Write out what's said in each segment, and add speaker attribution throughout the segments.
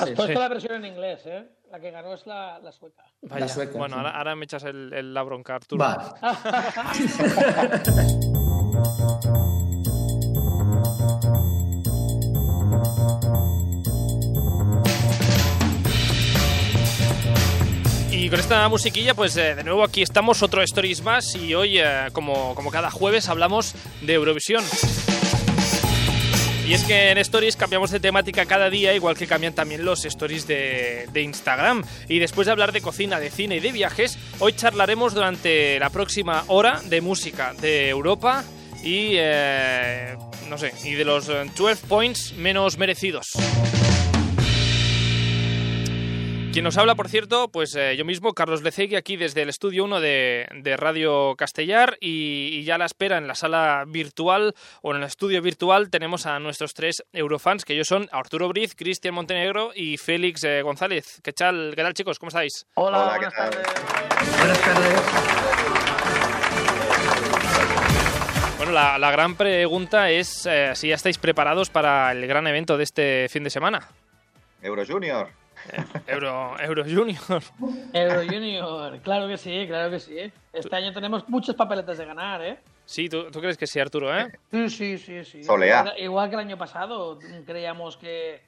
Speaker 1: Has puesto la versión en inglés, ¿eh? La que ganó es la, la sueca.
Speaker 2: Vaya.
Speaker 3: La sueca,
Speaker 2: bueno,
Speaker 3: sí.
Speaker 2: ahora, ahora me echas el, el- la bronca, Arturo.
Speaker 3: Va.
Speaker 2: Y con esta musiquilla, pues eh, de nuevo aquí estamos, otro Stories más, y hoy, eh, como, como cada jueves, hablamos de Eurovisión. Y es que en Stories cambiamos de temática cada día, igual que cambian también los Stories de, Instagram. Y después de hablar de cocina, de cine y de viajes, hoy charlaremos durante la próxima hora de música de Europa y, eh, no sé, y de los eh, 12 points menos merecidos. Quien nos habla, por cierto, pues eh, yo mismo, Carlos Lecegui, aquí desde el estudio 1 de, de Radio Castellar y, y ya a la espera en la sala virtual o en el estudio virtual tenemos a nuestros tres eurofans, que ellos son Arturo Briz, Cristian Montenegro y Félix eh, González. ¿Qué tal, ¿Qué tal, chicos? ¿Cómo estáis?
Speaker 1: Hola,
Speaker 4: Hola, ¿qué
Speaker 1: buenas
Speaker 4: tal?
Speaker 1: tardes.
Speaker 3: Buenas tardes.
Speaker 2: Bueno, la, la gran pregunta es eh, si ya estáis preparados para el gran evento de este fin de semana.
Speaker 4: Euro Junior.
Speaker 2: Euro, Euro Junior.
Speaker 1: Euro Junior, claro que sí, claro que sí. Este año tenemos muchas papeletas de ganar, ¿eh?
Speaker 2: Sí, ¿tú, tú crees que sí, Arturo, ¿eh?
Speaker 1: Sí, sí, sí. sí. Igual, igual que el año pasado, creíamos que,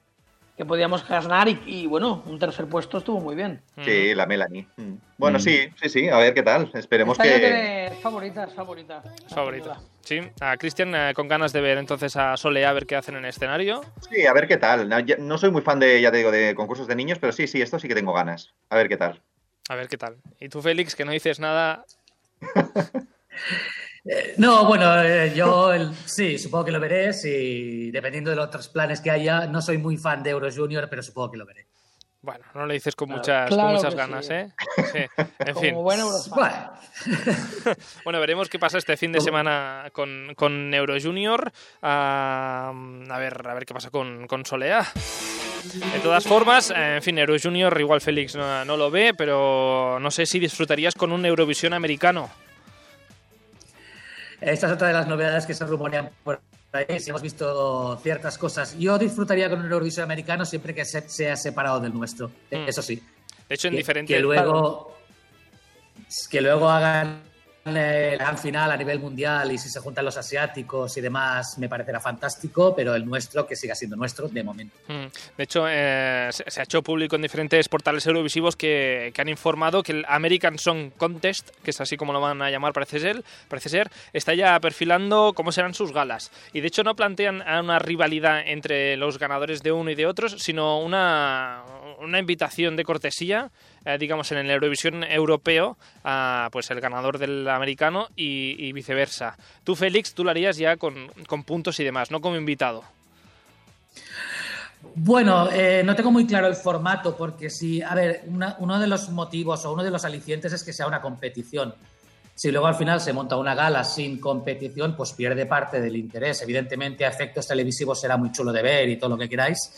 Speaker 1: que podíamos ganar y, y, bueno, un tercer puesto estuvo muy bien.
Speaker 4: Sí, la Melanie. Mm. Bueno,
Speaker 3: Mm.
Speaker 4: sí, sí, sí. A ver qué tal. Esperemos que.
Speaker 1: favoritas, favoritas.
Speaker 2: Es favorito. Sí, a Cristian eh, con ganas de ver entonces a Solea a ver qué hacen en el escenario.
Speaker 4: Sí, a ver qué tal. No, no soy muy fan de, ya te digo, de concursos de niños, pero sí, sí, esto sí que tengo ganas. A ver qué tal.
Speaker 2: A ver qué tal. Y tú, Félix, que no dices nada.
Speaker 3: Eh, No, bueno, eh, yo el- sí, supongo que lo veré. Sí, dependiendo de los otros planes que haya. No soy muy fan de Euro Junior, pero supongo que lo veré.
Speaker 2: Bueno, no lo dices con
Speaker 1: Claro,
Speaker 2: muchas, con ganas,
Speaker 1: sí.
Speaker 2: ¿eh? Sí. En
Speaker 1: Como
Speaker 2: fin.
Speaker 1: buen Eurofan.
Speaker 3: Bueno,
Speaker 2: Bueno, veremos qué pasa este fin de semana con, con Euro Junior. Ah, a ver, a ver qué pasa con, con Solea. De todas formas, en fin, Euro Junior igual Félix no, no lo ve, pero no sé si disfrutarías con un Eurovisión americano.
Speaker 3: Esta es otra de las novedades que se rumorean por ahí. Si hemos visto ciertas cosas. Yo disfrutaría con un Eurovisión americano siempre que se- sea separado del nuestro.
Speaker 2: Mm.
Speaker 3: Eso sí.
Speaker 2: De hecho, en
Speaker 3: que,
Speaker 2: diferentes...
Speaker 3: que luego que luego hagan la gran final a nivel mundial y si se juntan los asiáticos y demás me parecerá fantástico pero el nuestro que siga siendo nuestro de momento
Speaker 2: Mm. De hecho, eh, se, ha hecho público en diferentes portales eurovisivos que, que han informado que el American Song Contest, que es así como lo van a llamar, parece ser, parece ser, está ya perfilando cómo serán sus galas. Y de hecho no plantean una rivalidad entre los ganadores de uno y de otros, sino una, una invitación de cortesía, eh, digamos, en el Eurovisión europeo, a pues el ganador del americano y, viceversa. Tú, Félix, tú lo harías ya con, puntos y demás, no como invitado.
Speaker 3: bueno eh, no tengo muy claro el formato porque si a ver uno de los motivos o uno de los alicientes es que sea una competición si luego al final se monta una gala sin competición pues pierde parte del interés evidentemente a efectos televisivos será muy chulo de ver y todo lo que queráis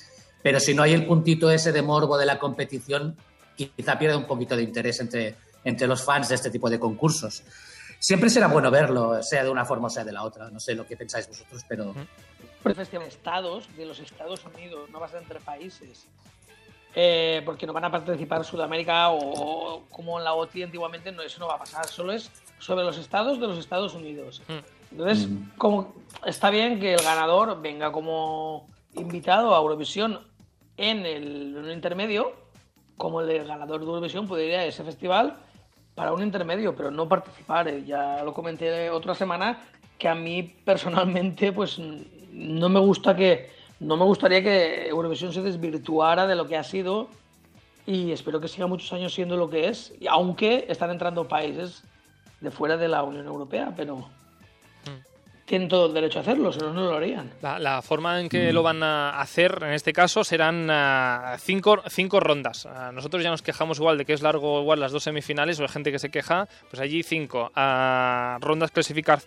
Speaker 3: pero si no hay el puntito ese de morbo de la competición, quizá pierde un poquito de interés entre, entre los fans de este tipo de concursos. Siempre será bueno verlo, sea de una forma o sea de la otra. No sé lo que pensáis vosotros, pero
Speaker 1: festival de estados de los Estados Unidos, no va a ser entre países. Eh, porque no van a participar Sudamérica o, o como en la OTI antiguamente, no, eso no va a pasar, solo es sobre los estados de los Estados Unidos. Entonces,
Speaker 3: Mm.
Speaker 1: como está bien que el ganador venga como invitado a Eurovisión en el en un intermedio, como el ganador de Eurovisión puede ir a ese festival para un intermedio, pero no participar. Eh, Ya lo comenté otra semana que a mí personalmente pues no me gusta que no me gustaría que Eurovisión se desvirtuara de lo que ha sido y espero que siga muchos años siendo lo que es, aunque están entrando países de fuera de la Unión Europea, pero tienen todo el derecho a hacerlo, si no, no lo harían.
Speaker 2: La, la forma en que lo van a hacer en este caso serán ah, cinco, cinco rondas. Ah, nosotros ya nos quejamos igual de que es largo igual las dos semifinales o hay gente que se queja, pues allí cinco Ah, rondas clasificar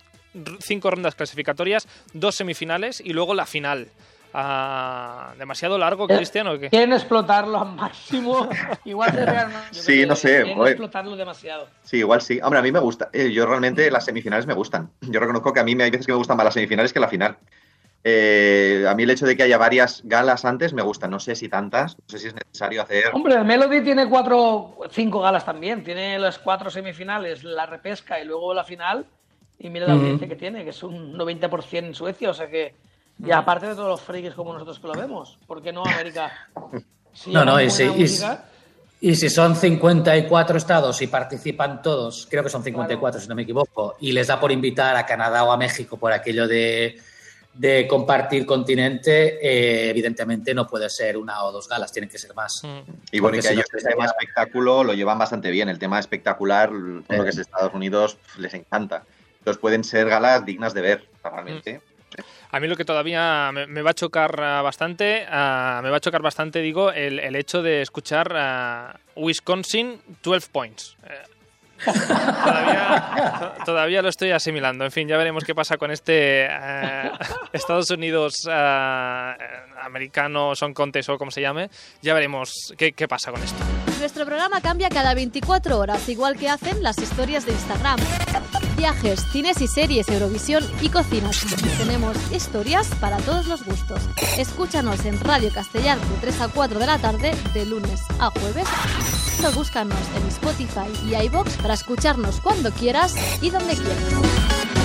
Speaker 2: cinco rondas clasificatorias, dos semifinales y luego la final. Ah, demasiado largo,
Speaker 1: Eh,
Speaker 2: Cristian, o qué?
Speaker 1: Quieren explotarlo al máximo. Igual se
Speaker 4: Sí, no sé,
Speaker 1: Quieren explotarlo demasiado.
Speaker 4: Sí, igual sí. Hombre, a mí me gusta. Eh, yo realmente las semifinales me gustan. Yo reconozco que a mí me- hay veces que me gustan más las semifinales que la final. Eh, a mí el hecho de que haya varias galas antes me gusta. No sé si tantas, no sé si es necesario hacer.
Speaker 1: Hombre, el Melody tiene cuatro, cinco galas también. Tiene las cuatro semifinales, la repesca y luego la final. Y mira la audiencia que tiene, que es un 90% en Suecia. O sea que, y aparte de todos los frikis como nosotros que lo vemos, ¿por qué no América?
Speaker 3: no, no, y sí, y, si son 54 estados y participan todos, creo que son 54 si no me equivoco, y les da por invitar a Canadá o a México por aquello de de compartir continente, eh, evidentemente no puede ser una o dos galas, tienen que ser más.
Speaker 4: Mm. Y bueno, que ellos el tema espectáculo lo llevan bastante bien. El tema espectacular, todo lo que es Estados Unidos, les encanta. Entonces pueden ser galas dignas de ver, realmente. Mm.
Speaker 2: A mí lo que todavía me, va a chocar ah, bastante, ah, me va a chocar bastante, digo, el, hecho de escuchar uh, Wisconsin 12 points. Eh, todavía, lo estoy asimilando. En fin, ya veremos qué pasa con este eh, Estados Unidos eh, americano, son contes o como se llame. Ya veremos qué pasa con esto.
Speaker 5: Nuestro programa cambia cada 24 horas, igual que hacen las historias de Instagram. Viajes, cines y series, Eurovisión y cocinas. Tenemos historias para todos los gustos. Escúchanos en Radio Castellar de 3 a 4 de la tarde, de lunes a jueves. O búscanos en Spotify y iBox para escucharnos cuando quieras y donde quieras.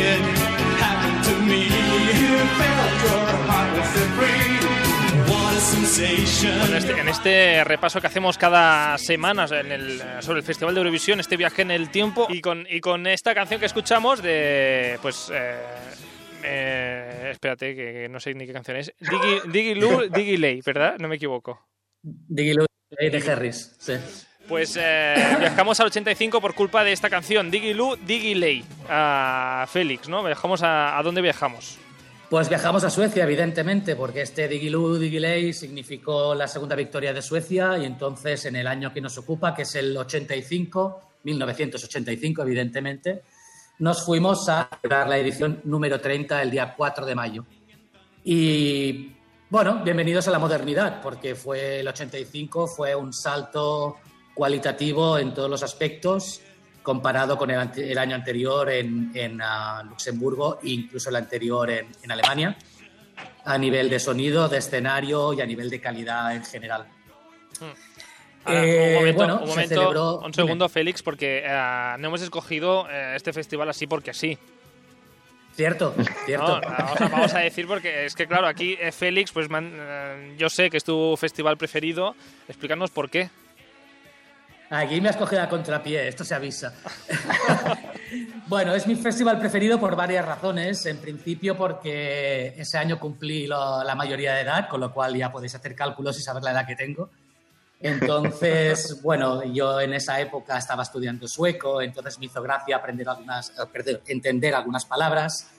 Speaker 2: Este, en este, repaso que hacemos cada semana sobre el Festival de Eurovisión, este viaje en el tiempo y con, y con esta canción que escuchamos de, pues, eh, eh, espérate, que, no sé ni qué canción es, Diggy, Diggy Lou, Diggy ¿verdad? No me equivoco.
Speaker 3: Diggy Lou de Harris, sí.
Speaker 2: Pues eh, viajamos al 85 por culpa de esta canción, Diggy Lou, Diggy a Félix, ¿no? Viajamos a, ¿a dónde viajamos?
Speaker 3: Pues viajamos a Suecia, evidentemente, porque este Digiloo Digilei significó la segunda victoria de Suecia y entonces en el año que nos ocupa, que es el 85, 1985, evidentemente, nos fuimos a celebrar la edición número 30 el día 4 de mayo. Y bueno, bienvenidos a la modernidad, porque fue el 85, fue un salto cualitativo en todos los aspectos comparado con el, año anterior en, ah, Luxemburgo e incluso el anterior en, Alemania, a nivel de sonido, de escenario y a nivel de calidad en general.
Speaker 2: Hmm. un momento, un, segundo, Félix, porque eh, no hemos escogido eh, este festival así porque sí.
Speaker 3: Cierto, cierto.
Speaker 2: vamos, a, decir porque es que, claro, aquí eh, Félix, pues yo sé que es tu festival preferido. Explícanos por qué.
Speaker 3: Aquí me has cogido a contrapié, esto se avisa. bueno, es mi festival preferido por varias razones. En principio porque ese año cumplí la mayoría de edad, con lo cual ya podéis hacer cálculos y saber la edad que tengo. Entonces, bueno, yo en esa época estaba estudiando sueco, entonces me hizo gracia aprender algunas, eh, entender algunas palabras.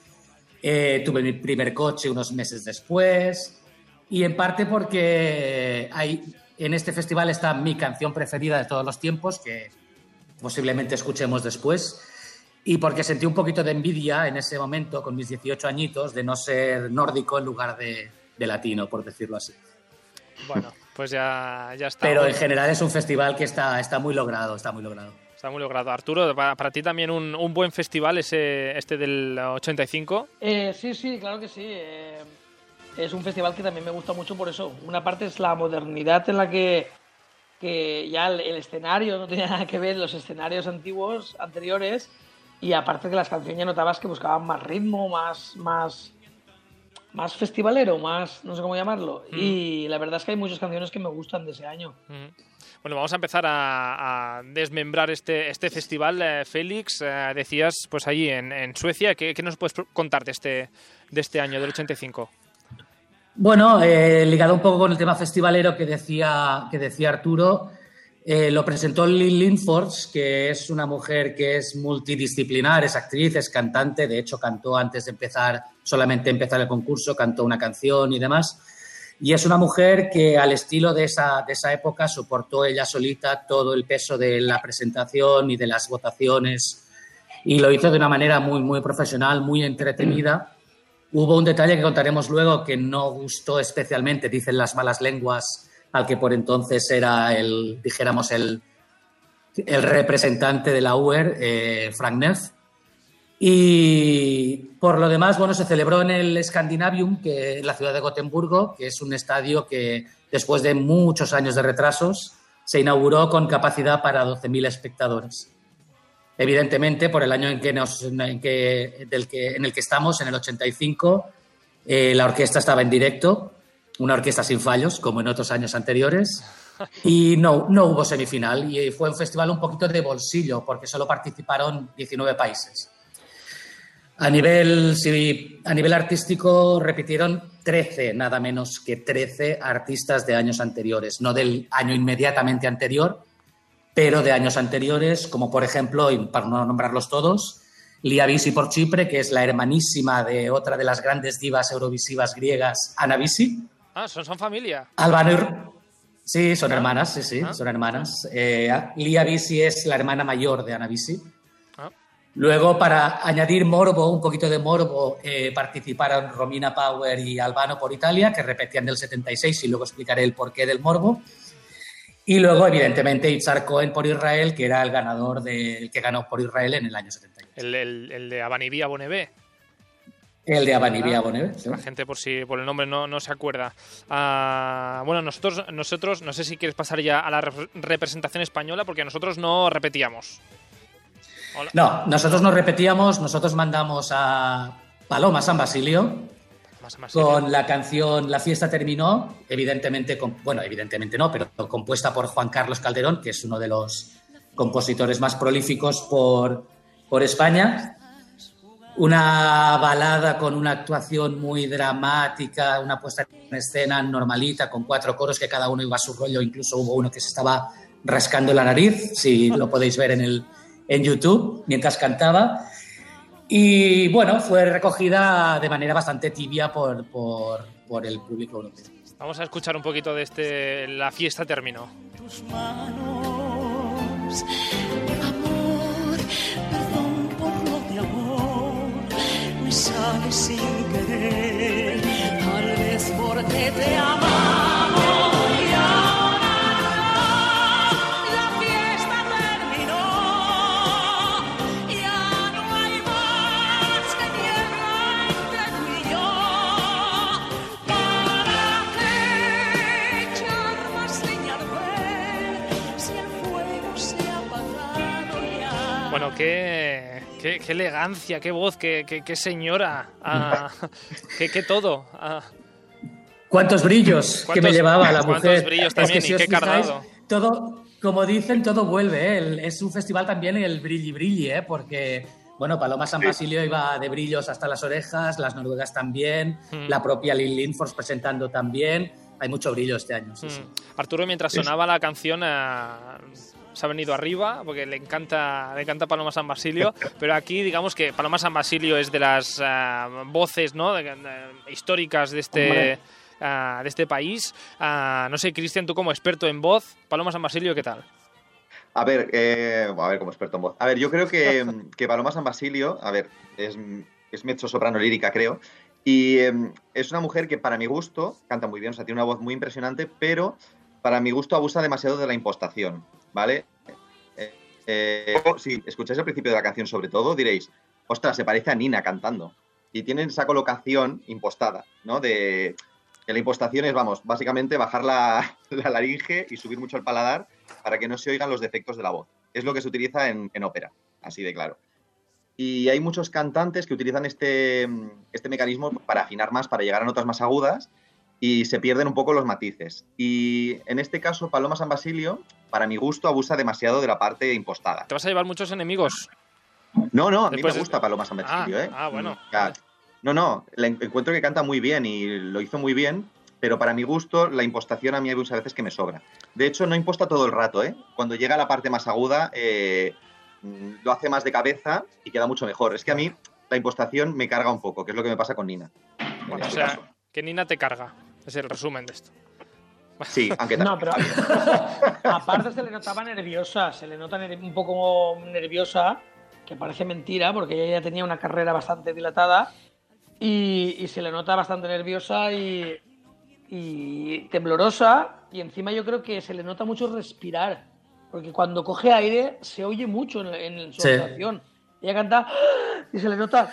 Speaker 3: Eh, tuve mi primer coche unos meses después y en parte porque hay en este festival está mi canción preferida de todos los tiempos, que posiblemente escuchemos después, y porque sentí un poquito de envidia en ese momento, con mis 18 añitos, de no ser nórdico en lugar de, latino, por decirlo así.
Speaker 2: Bueno, pues ya, ya está.
Speaker 3: Pero en general es un festival que está, está muy logrado, está muy logrado.
Speaker 2: Está muy logrado. Arturo, para, ti también un, un, buen festival ese, este del 85.
Speaker 1: Eh, sí, sí, claro que sí. Eh, es un festival que también me gusta mucho por eso. Una parte es la modernidad en la que, que ya el, escenario no tenía nada que ver los escenarios antiguos, anteriores, y aparte que las canciones ya notabas que buscaban más ritmo, más, más, más festivalero, más, no sé cómo llamarlo. Mm. Y la verdad es que hay muchas canciones que me gustan de ese año.
Speaker 2: Mm. Bueno, vamos a empezar a, desmembrar este, este festival. Eh, Félix, eh, decías, pues allí en, en Suecia, ¿qué, ¿qué, nos puedes contar de este, de este año, del 85?
Speaker 3: Bueno, eh, ligado un poco con el tema festivalero que decía, que decía Arturo, Eh, lo presentó Lynn Linford, que es una mujer que es multidisciplinar, es actriz, es cantante, de hecho cantó antes de empezar, solamente empezar el concurso, cantó una canción y demás. Y es una mujer que al estilo de esa, de esa época soportó ella solita todo el peso de la presentación y de las votaciones y lo hizo de una manera muy, muy profesional, muy entretenida. Hubo un detalle que contaremos luego que no gustó especialmente, dicen las malas lenguas, al que por entonces era el, dijéramos, el, el representante de la UER, eh, Frank Neff. Y por lo demás, bueno, se celebró en el Scandinavium, que en la ciudad de Gotemburgo, que es un estadio que después de muchos años de retrasos se inauguró con capacidad para 12.000 espectadores. Evidentemente, por el año en que nos, en que, del que, en el que estamos, en el 85, eh, la orquesta estaba en directo una orquesta sin fallos, como en otros años anteriores. Y no, no hubo semifinal y fue un festival un poquito de bolsillo porque solo participaron 19 países. A nivel, sí, a nivel artístico repitieron 13, nada menos que 13 artistas de años anteriores, no del año inmediatamente anterior, pero de años anteriores, como por ejemplo, para no nombrarlos todos, Lia Bisi por Chipre, que es la hermanísima de otra de las grandes divas eurovisivas griegas, Ana Bisi,
Speaker 2: Ah, son, son familia.
Speaker 3: Albano Sí, son hermanas, sí, sí,
Speaker 2: Ah.
Speaker 3: son hermanas. Eh, Lia Bisi es la hermana mayor de Ana Bisi.
Speaker 2: Ah.
Speaker 3: Luego, para añadir morbo, un poquito de morbo, eh, participaron Romina Power y Albano por Italia, que repetían del 76 y luego explicaré el porqué del morbo. Y luego, evidentemente, Itzhak Cohen por Israel, que era el ganador del que ganó por Israel en el año 78.
Speaker 2: El, el, el de Abanivía Bonebé.
Speaker 3: El de Abanivía Boneve. sí.
Speaker 2: La gente, por si por el nombre no, no se acuerda. Ah, bueno, nosotros, nosotros, no sé si quieres pasar ya a la re- representación española, porque nosotros no repetíamos. Hola.
Speaker 3: No, nosotros nos repetíamos, nosotros mandamos a Paloma San Basilio,
Speaker 2: Más, más
Speaker 3: con la canción La fiesta terminó, evidentemente, con- bueno, evidentemente no, pero compuesta por Juan Carlos Calderón, que es uno de los compositores más prolíficos por, por España. Una balada con una actuación muy dramática, una puesta en escena normalita, con cuatro coros que cada uno iba a su rollo, incluso hubo uno que se estaba rascando la nariz, si lo podéis ver en, el, en YouTube, mientras cantaba. Y bueno, fue recogida de manera bastante tibia por, por, por el público europeo.
Speaker 2: Vamos a escuchar un poquito de este La fiesta terminó.
Speaker 6: tus manos. Amor, perdón por lo de amor, me sale sin querer, tal vez porque te amamos
Speaker 2: Bueno, qué, qué, qué elegancia, qué voz, qué, qué, qué señora, ah, qué, qué todo. ah.
Speaker 3: ¿Cuántos brillos que
Speaker 2: ¿Cuántos-
Speaker 3: me llevaba la
Speaker 2: cuántos
Speaker 3: mujer?
Speaker 2: brillos
Speaker 3: Es
Speaker 2: también,
Speaker 3: que
Speaker 2: y
Speaker 3: si os
Speaker 2: qué
Speaker 3: fijáis,
Speaker 2: cardado.
Speaker 3: Todo, como dicen, todo vuelve. ¿eh? El- Es un festival también el brilli brilli, ¿eh? porque bueno, Paloma San Basilio iba de brillos hasta las orejas, las noruegas también,
Speaker 2: Hmm.
Speaker 3: la propia Lynn Linfors presentando también. Hay mucho brillo este año. sí, sí.
Speaker 2: Mm. Arturo, mientras sonaba la canción, ah, se ha venido arriba porque le encanta, le encanta Paloma San Basilio. pero aquí, digamos que Paloma San Basilio es de las ah, voces ¿no? de- de- históricas de este, ah, de este país. Ah, no sé, Cristian, tú como experto en voz, Paloma San Basilio, ¿qué tal?
Speaker 4: A ver, eh, a ver, como experto en voz. A ver, yo creo que, que Paloma San Basilio, a ver, es, es mezzo soprano lírica, creo. Y eh, es una mujer que, para mi gusto, canta muy bien, o sea, tiene una voz muy impresionante, pero para mi gusto abusa demasiado de la impostación, ¿vale? Eh, eh, si escucháis el principio de la canción, sobre todo, diréis, ostras, se parece a Nina cantando. Y tienen esa colocación impostada, ¿no? De que la impostación es, vamos, básicamente bajar la, la laringe y subir mucho el paladar para que no se oigan los defectos de la voz. Es lo que se utiliza en, en ópera, así de claro. Y hay muchos cantantes que utilizan este, este mecanismo para afinar más, para llegar a notas más agudas y se pierden un poco los matices. Y en este caso, Paloma San Basilio, para mi gusto, abusa demasiado de la parte impostada.
Speaker 2: Te vas a llevar muchos enemigos.
Speaker 4: No, no, a mí
Speaker 2: Después
Speaker 4: me gusta Paloma San Basilio,
Speaker 2: Ah,
Speaker 4: ¿eh?
Speaker 2: ah, bueno.
Speaker 4: No, no, encuentro que canta muy bien y lo hizo muy bien, pero para mi gusto la impostación a mí hay muchas veces que me sobra. De hecho, no imposta todo el rato, ¿eh? Cuando llega a la parte más aguda, eh, mm, lo hace más de cabeza y queda mucho mejor. Es que a mí la impostación me carga un poco, que es lo que me pasa con Nina. en
Speaker 2: Bueno, o
Speaker 4: este
Speaker 2: sea,
Speaker 4: caso.
Speaker 2: que Nina te carga. Es el resumen de esto.
Speaker 4: Sí, aunque
Speaker 1: No, pero aparte se le notaba nerviosa, se le nota un poco nerviosa, que parece mentira, porque ella ya tenía una carrera bastante dilatada y, y se le nota bastante nerviosa y, y temblorosa y encima yo creo que se le nota mucho respirar, porque cuando coge aire se oye mucho en, en su
Speaker 3: Sí.
Speaker 1: actuación. Ella canta y se le nota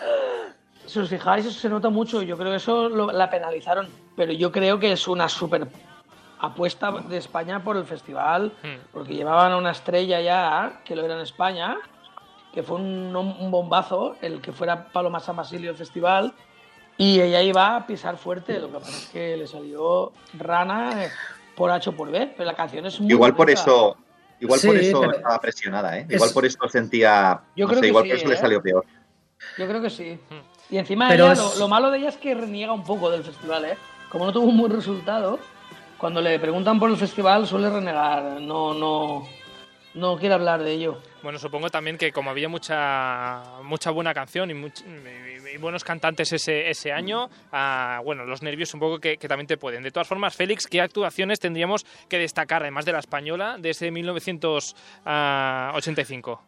Speaker 1: si os fijáis, eso se nota mucho. Yo creo que eso lo- la penalizaron. Pero yo creo que es una súper apuesta de España por el festival.
Speaker 2: Hmm.
Speaker 1: Porque llevaban a una estrella ya, que lo era en España, que fue un, un bombazo, el que fuera Paloma San Basilio el festival. Y ella iba a pisar fuerte. Lo que pasa es que le salió rana eh, por H o por B. Pero la canción es muy
Speaker 4: Igual por
Speaker 1: bonita.
Speaker 4: eso, igual por
Speaker 3: Sí,
Speaker 4: eso
Speaker 3: pero-
Speaker 4: estaba presionada, ¿eh?
Speaker 3: Es-
Speaker 4: Igual por eso sentía.
Speaker 1: Yo
Speaker 4: no
Speaker 1: creo
Speaker 4: sé,
Speaker 1: que
Speaker 4: igual
Speaker 1: sí,
Speaker 4: por eso le
Speaker 1: ¿eh?
Speaker 4: salió peor.
Speaker 1: Yo creo que sí. Y encima
Speaker 3: Pero
Speaker 1: ella,
Speaker 3: es-
Speaker 1: lo, lo malo de ella es que reniega un poco del festival, ¿eh? Como no tuvo un buen resultado, cuando le preguntan por el festival suele renegar, no, no, no quiere hablar de ello.
Speaker 2: Bueno, supongo también que como había mucha mucha buena canción y, much- y- y buenos cantantes ese, ese año, ah, bueno, los nervios un poco que, que también te pueden. De todas formas, Félix, ¿qué actuaciones tendríamos que destacar, además de la española, de ese 1985?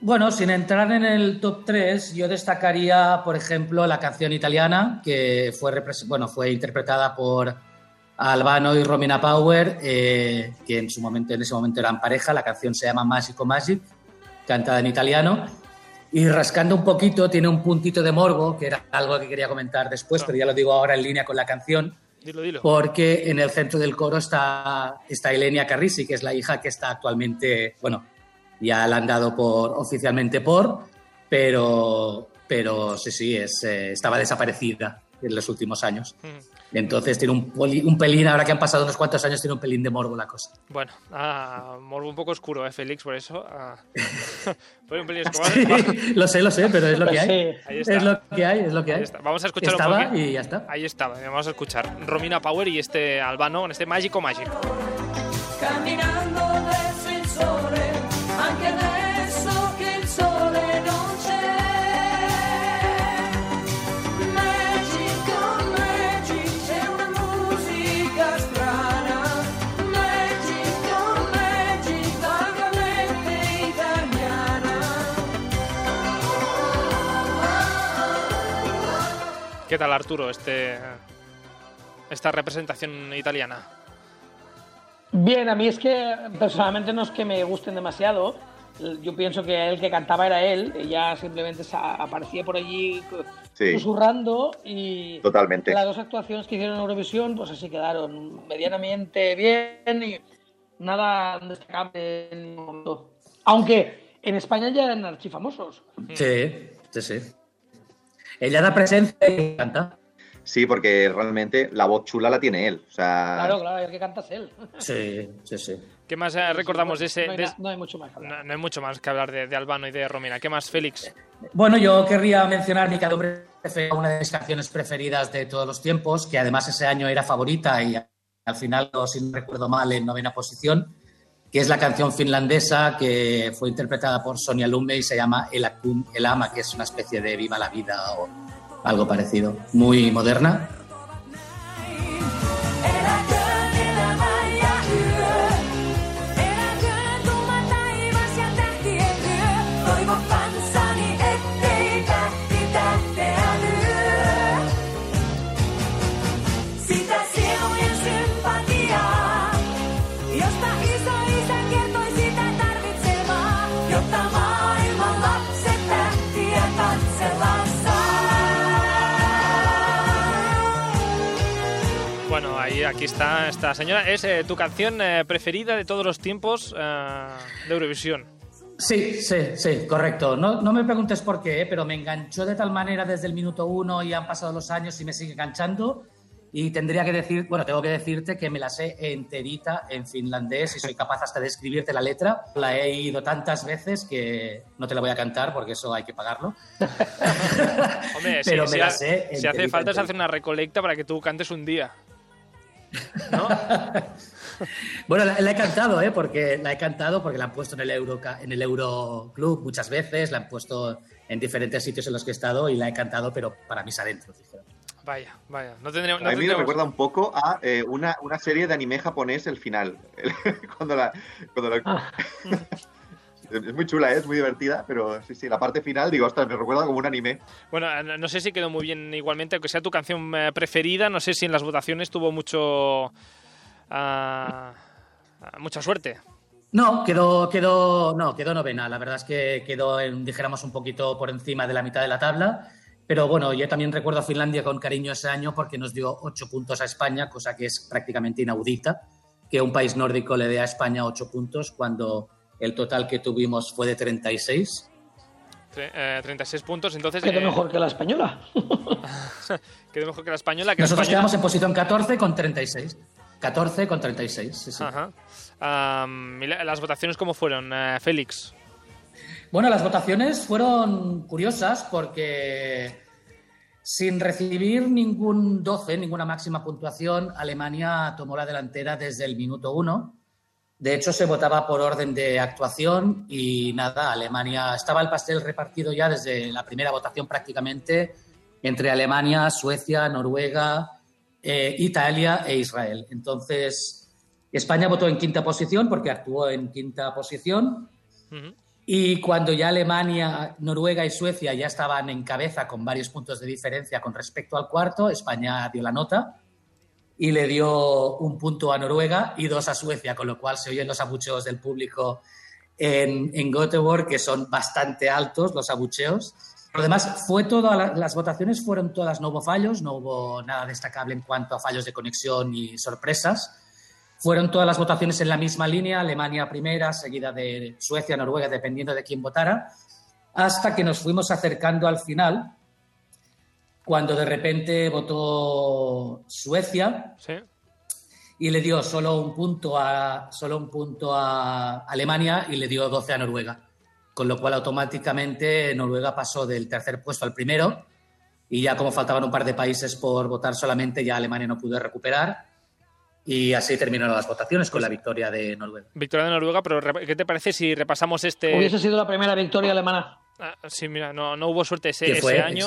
Speaker 3: Bueno, sin entrar en el top 3, yo destacaría, por ejemplo, la canción italiana, que fue, bueno, fue interpretada por Albano y Romina Power, eh, que en, su momento, en ese momento eran pareja. La canción se llama Mágico Magic, cantada en italiano. Y rascando un poquito, tiene un puntito de morbo, que era algo que quería comentar después, pero ya lo digo ahora en línea con la canción
Speaker 2: Dilo, dilo.
Speaker 3: porque en el centro del coro está, está Elenia Carrisi, que es la hija que está actualmente, bueno, ya la han dado por oficialmente por, pero, pero sí, sí, es, eh, estaba desaparecida en los últimos años.
Speaker 2: Mm.
Speaker 3: Entonces tiene un, poli- un pelín, ahora que han pasado unos cuantos años, tiene un pelín de morbo la cosa.
Speaker 2: Bueno, ah, morbo un poco oscuro, ¿eh, Félix? Por eso. ah. Un pelín oscuro.
Speaker 3: Sí, lo sé, lo sé, pero es lo que hay.
Speaker 1: Sí.
Speaker 2: Ahí está.
Speaker 3: Es lo que hay, es lo que
Speaker 2: Ahí
Speaker 3: hay.
Speaker 2: está. Vamos a escuchar un
Speaker 3: Estaba
Speaker 2: poquito.
Speaker 3: y ya está.
Speaker 2: Ahí estaba, vamos a escuchar Romina Power y este Albano con este Mágico Magic. ¿Qué tal, Arturo, este, esta representación italiana?
Speaker 1: Bien, a mí es que personalmente no es que me gusten demasiado. Yo pienso que el que cantaba era él, ella simplemente aparecía por allí
Speaker 4: Sí,
Speaker 1: susurrando y
Speaker 4: totalmente.
Speaker 1: las dos actuaciones que hicieron en Eurovisión pues así quedaron medianamente bien y nada destacable en ningún momento. Aunque en España ya eran archifamosos.
Speaker 3: Sí, sí, sí. Ella da presencia y canta.
Speaker 4: Sí, porque realmente la voz chula la tiene él. O sea,
Speaker 1: Claro, claro, el que canta es él.
Speaker 3: Sí, sí, sí.
Speaker 2: ¿Qué más eh, recordamos de ese...?
Speaker 1: No hay,
Speaker 2: de
Speaker 1: na-
Speaker 2: ese-
Speaker 1: no hay mucho más que hablar.
Speaker 2: No, no hay mucho más que hablar de, de Albano y de Romina. ¿Qué más, Félix?
Speaker 3: Bueno, yo querría mencionar Mi Preferida, una de mis canciones preferidas de todos los tiempos, que además ese año era favorita y al final, si no recuerdo mal, en novena posición, que es la canción finlandesa que fue interpretada por Sonia Lume y se llama El, El Ama, que es una especie de Viva la Vida o algo parecido. Muy moderna.
Speaker 2: Aquí está esta señora. Es eh, tu canción eh, preferida de todos los tiempos eh, de Eurovisión.
Speaker 3: Sí, sí, sí, correcto. No, no me preguntes por qué, pero me enganchó de tal manera desde el minuto uno y han pasado los años y me sigue enganchando. Y tendría que decir, bueno, tengo que decirte que me la sé enterita en finlandés y soy capaz hasta de escribirte la letra. La he ido tantas veces que no te la voy a cantar porque eso hay que pagarlo.
Speaker 2: Hombre,
Speaker 3: Pero
Speaker 2: si,
Speaker 3: me
Speaker 2: si
Speaker 3: la sé
Speaker 2: si hace
Speaker 3: enterita,
Speaker 2: falta, se
Speaker 3: enterita.
Speaker 2: hace una recolecta para que tú cantes un día. ¿No?
Speaker 3: Bueno, la, la he cantado, ¿eh? Porque la he cantado porque la han puesto en el Euro en el Euroclub muchas veces, la han puesto en diferentes sitios en los que he estado y la he cantado, pero para mis adentros.
Speaker 2: Vaya, vaya. No tendríamos. no
Speaker 4: a mí me
Speaker 2: tendríamos-
Speaker 4: recuerda un poco a eh, una, una serie de anime japonés, el final. cuando la, cuando la-
Speaker 1: Ah.
Speaker 4: Es muy chula, ¿eh? es muy divertida, pero sí, sí, la parte final, digo, ostras, me recuerda como un anime.
Speaker 2: Bueno, no no sé si quedó muy bien igualmente, aunque sea tu canción eh, preferida, no sé si en las votaciones tuvo mucho... ah, ah, mucha suerte.
Speaker 3: No, quedó, quedó, no, quedó novena. La verdad es que quedó, en, dijéramos, un poquito por encima de la mitad de la tabla. Pero bueno, yo también recuerdo a Finlandia con cariño ese año porque nos dio ocho puntos a España, cosa que es prácticamente inaudita, que un país nórdico le dé a España ocho puntos cuando el total que tuvimos fue de 36.
Speaker 2: Tre- eh, 36 puntos, entonces...
Speaker 1: Quedó
Speaker 2: eh,
Speaker 1: mejor que la española.
Speaker 2: quedó mejor que la española. Que la
Speaker 3: Nosotros
Speaker 2: española-
Speaker 3: quedamos en posición 14 con 36. 14 con 36, sí, sí.
Speaker 2: Ajá. Am, ¿y la- ¿Las votaciones cómo fueron, eh, Félix?
Speaker 3: Bueno, las votaciones fueron curiosas porque sin recibir ningún 12, ninguna máxima puntuación, Alemania tomó la delantera desde el minuto uno. De hecho, se votaba por orden de actuación y nada, Alemania estaba el pastel repartido ya desde la primera votación prácticamente entre Alemania, Suecia, Noruega, eh, Italia e Israel. Entonces, España votó en quinta posición porque actuó en quinta posición. Y cuando ya Alemania, Noruega y Suecia ya estaban en cabeza con varios puntos de diferencia con respecto al cuarto, España dio la nota y le dio un punto a Noruega y dos a Suecia, con lo cual se oyen los abucheos del público en, en Göteborg, que son bastante altos los abucheos. Por lo demás, fue todo, las votaciones fueron todas, no hubo fallos, no hubo nada destacable en cuanto a fallos de conexión y sorpresas. Fueron todas las votaciones en la misma línea, Alemania primera, seguida de Suecia, Noruega, dependiendo de quién votara, hasta que nos fuimos acercando al final, cuando de repente votó Suecia
Speaker 2: ¿Sí?
Speaker 3: y le dio solo un punto a, solo un punto a Alemania y le dio 12 a Noruega, con lo cual automáticamente Noruega pasó del tercer puesto al primero y ya como faltaban un par de países por votar solamente, ya Alemania no pudo recuperar y así terminaron las votaciones con la victoria de Noruega.
Speaker 2: Victoria de Noruega, pero ¿qué te parece si repasamos este...?
Speaker 1: Hubiese sido la primera victoria alemana.
Speaker 2: Ah, sí, mira, no, no hubo suerte ese,
Speaker 3: ¿Qué
Speaker 2: ese año.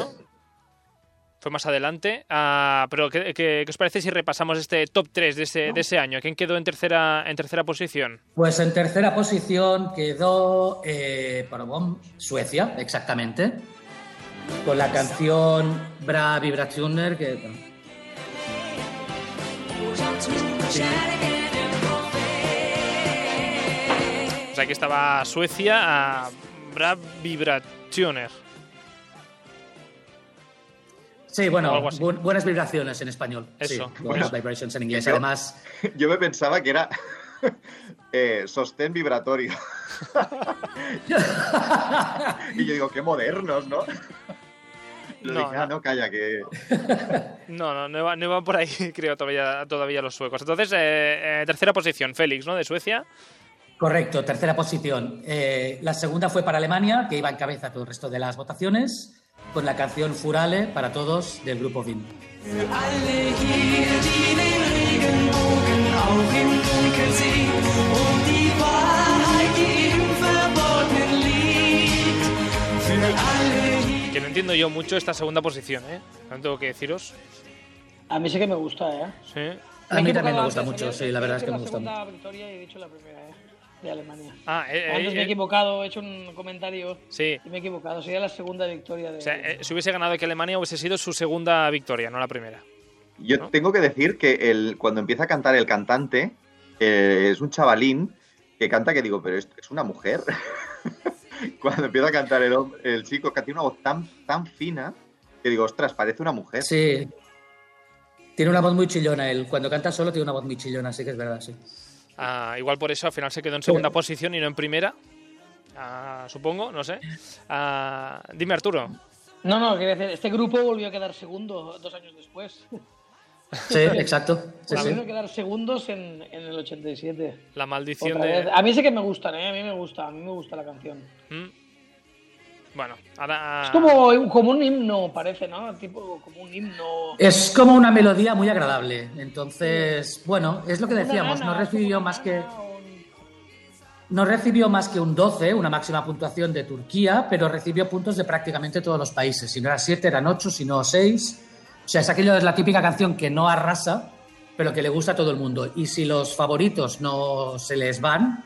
Speaker 2: Fue más adelante. Ah, pero ¿qué, qué- qué os parece si repasamos este top 3 de ese, de ese año? ¿Quién quedó en tercera, en tercera posición?
Speaker 3: Pues en tercera posición quedó eh, perdón, Suecia, exactamente, con la canción Bra Vibrationer, que
Speaker 2: O sea, que estaba Suecia a Brav Vibrationer.
Speaker 3: Sí, bueno, bu- buenas vibraciones en español.
Speaker 2: Eso.
Speaker 3: Sí, buenas vibrations en inglés.
Speaker 4: Yo-
Speaker 3: Además,
Speaker 4: Yo me pensaba que era eh, sostén vibratorio. y yo digo, qué modernos, ¿no? Lo
Speaker 2: No,
Speaker 4: dije, ah,
Speaker 2: no.
Speaker 4: no, calla, que.
Speaker 2: No, no, no iban por ahí, creo, todavía, todavía los suecos. Entonces, eh, eh, tercera posición, Félix, ¿no? De Suecia.
Speaker 3: correcto, tercera posición. Eh, la segunda fue para Alemania, que iba en cabeza todo el resto de las votaciones, con la canción Furale para todos del grupo Vin.
Speaker 2: Que no entiendo yo mucho esta segunda posición, ¿eh? No tengo que deciros.
Speaker 1: A mí sí que me gusta, ¿eh?
Speaker 2: Sí.
Speaker 3: A mí también me gusta
Speaker 1: antes,
Speaker 3: mucho, sí, la verdad es que me gusta mucho.
Speaker 1: segunda victoria y he dicho la primera, ¿eh? De Alemania.
Speaker 2: Ah, eh,
Speaker 1: Antes
Speaker 2: eh,
Speaker 1: me he
Speaker 2: eh,
Speaker 1: equivocado, he hecho un comentario
Speaker 2: sí.
Speaker 1: y me he equivocado. Sería la segunda victoria de.
Speaker 2: O sea, eh, si hubiese ganado aquí Alemania hubiese sido su segunda victoria, no la primera.
Speaker 4: Yo
Speaker 2: ¿No?
Speaker 4: tengo que decir que el, cuando empieza a cantar el cantante, eh, es un chavalín que canta que digo, pero esto es una mujer. cuando empieza a cantar el, el chico, que tiene una voz tan, tan fina, que digo, ostras, parece una mujer.
Speaker 3: Sí. Tiene una voz muy chillona él. Cuando canta solo tiene una voz muy chillona, sí que es verdad, sí.
Speaker 2: Ah, igual por eso al final se quedó en segunda posición y no en primera. Ah, supongo, no sé. Ah, dime, Arturo.
Speaker 1: No, no, quiero decir, este grupo volvió a quedar segundo dos años después.
Speaker 3: Sí, exacto. Sí,
Speaker 1: Volvieron a
Speaker 3: sí.
Speaker 1: quedar segundos en, en el 87.
Speaker 2: La maldición
Speaker 1: Otra
Speaker 2: de.
Speaker 1: vez. A mí sí que me gustan, ¿eh? A mí me gusta, a mí me gusta la canción.
Speaker 2: Mm. Bueno, ahora...
Speaker 1: Es como, un- como un himno, parece, ¿no? Tipo, como un himno.
Speaker 3: Es como una melodía muy agradable. Entonces, bueno, es lo que decíamos, no recibió más que no recibió más que un 12, una máxima puntuación de Turquía, pero recibió puntos de prácticamente todos los países. Si no eran 7, eran 8, si no 6. O sea, es aquello de la típica canción que no arrasa, pero que le gusta a todo el mundo. Y si los favoritos no se les van,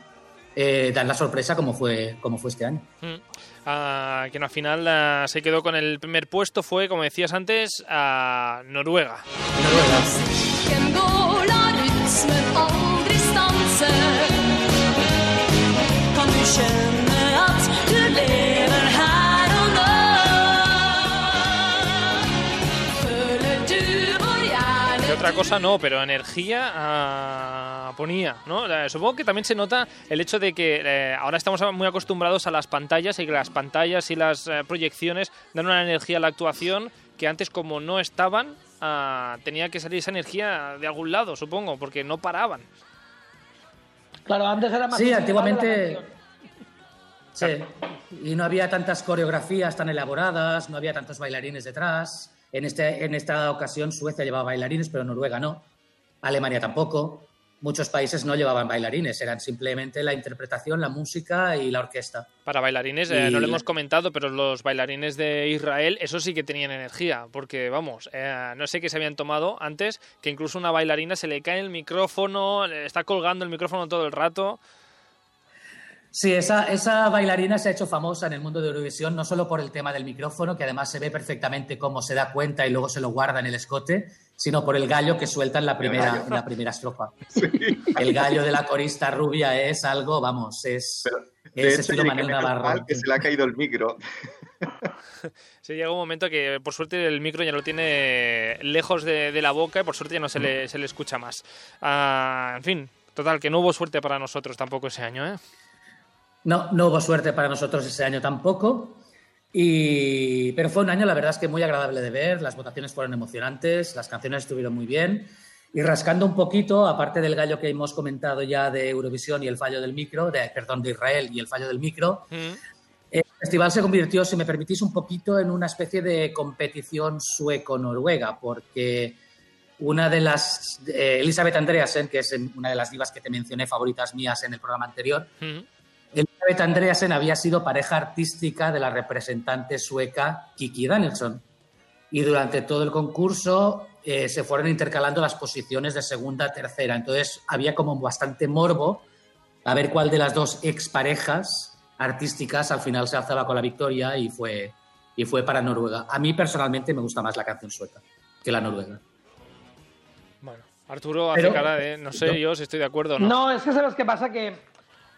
Speaker 3: eh, dan la sorpresa como fue, como fue este año.
Speaker 2: Mm. Ah, quien al final ah, se quedó con el primer puesto fue, como decías antes, a Noruega.
Speaker 6: Musikken
Speaker 2: otra cosa no, pero energía ah, ponía, ¿no? Eh, Supongo que también se nota el hecho de que eh, ahora estamos muy acostumbrados a las pantallas y que las pantallas y las eh, proyecciones dan una energía a la actuación que antes como no estaban ah, tenía que salir esa energía de algún lado, supongo, porque no paraban.
Speaker 1: Claro, antes era más.
Speaker 3: Sí, antiguamente-. Sí, y no había tantas coreografías tan elaboradas, no había tantos bailarines detrás. En, este, en esta ocasión Suecia llevaba bailarines, pero Noruega no. Alemania tampoco. Muchos países no llevaban bailarines, eran simplemente la interpretación, la música y la orquesta.
Speaker 2: Para bailarines, eh, no lo hemos comentado, pero los bailarines de Israel, eso sí que tenían energía, porque vamos, eh, no sé qué se habían tomado antes, que incluso una bailarina se le cae el micrófono, está colgando el micrófono todo el rato.
Speaker 3: Sí, esa, esa bailarina se ha hecho famosa en el mundo de Eurovisión, no solo por el tema del micrófono, que además se ve perfectamente cómo se da cuenta y luego se lo guarda en el escote, sino por el gallo que suelta en la primera, en la primera estrofa. El gallo de la corista rubia es algo, vamos, es,
Speaker 4: De
Speaker 3: es
Speaker 4: hecho,
Speaker 3: estilo Manuel Navarro.
Speaker 4: que se le ha caído el micro.
Speaker 2: Sí, llega un momento que por suerte el micro ya lo tiene lejos de, de la boca y por suerte ya no se le, se le escucha más. Ah, en fin, total, que no hubo suerte para nosotros tampoco ese año, ¿eh?
Speaker 3: No, no hubo suerte para nosotros ese año tampoco. Y, pero fue un año, la verdad es que muy agradable de ver. Las votaciones fueron emocionantes, las canciones estuvieron muy bien. Y rascando un poquito, aparte del gallo que hemos comentado ya de Eurovisión y el fallo del micro, de, perdón, de Israel y el fallo del micro,
Speaker 2: Mm.
Speaker 3: el festival se convirtió, si me permitís, un poquito en una especie de competición sueco-noruega, porque una de las. eh, Elizabeth Andreasen, que es una de las divas que te mencioné, favoritas mías en el programa anterior,
Speaker 2: Mm.
Speaker 3: Elizabeth Andreasen había sido pareja artística de la representante sueca Kiki Danielsson. Y durante todo el concurso eh, se fueron intercalando las posiciones de segunda a tercera. Entonces había como bastante morbo a ver cuál de las dos exparejas artísticas al final se alzaba con la victoria y fue, y fue para Noruega. A mí personalmente me gusta más la canción sueca que la noruega.
Speaker 2: Bueno, Arturo hace
Speaker 3: Pero-
Speaker 2: cara de no sé yo si estoy de acuerdo o no.
Speaker 1: No, es que sabes qué pasa, que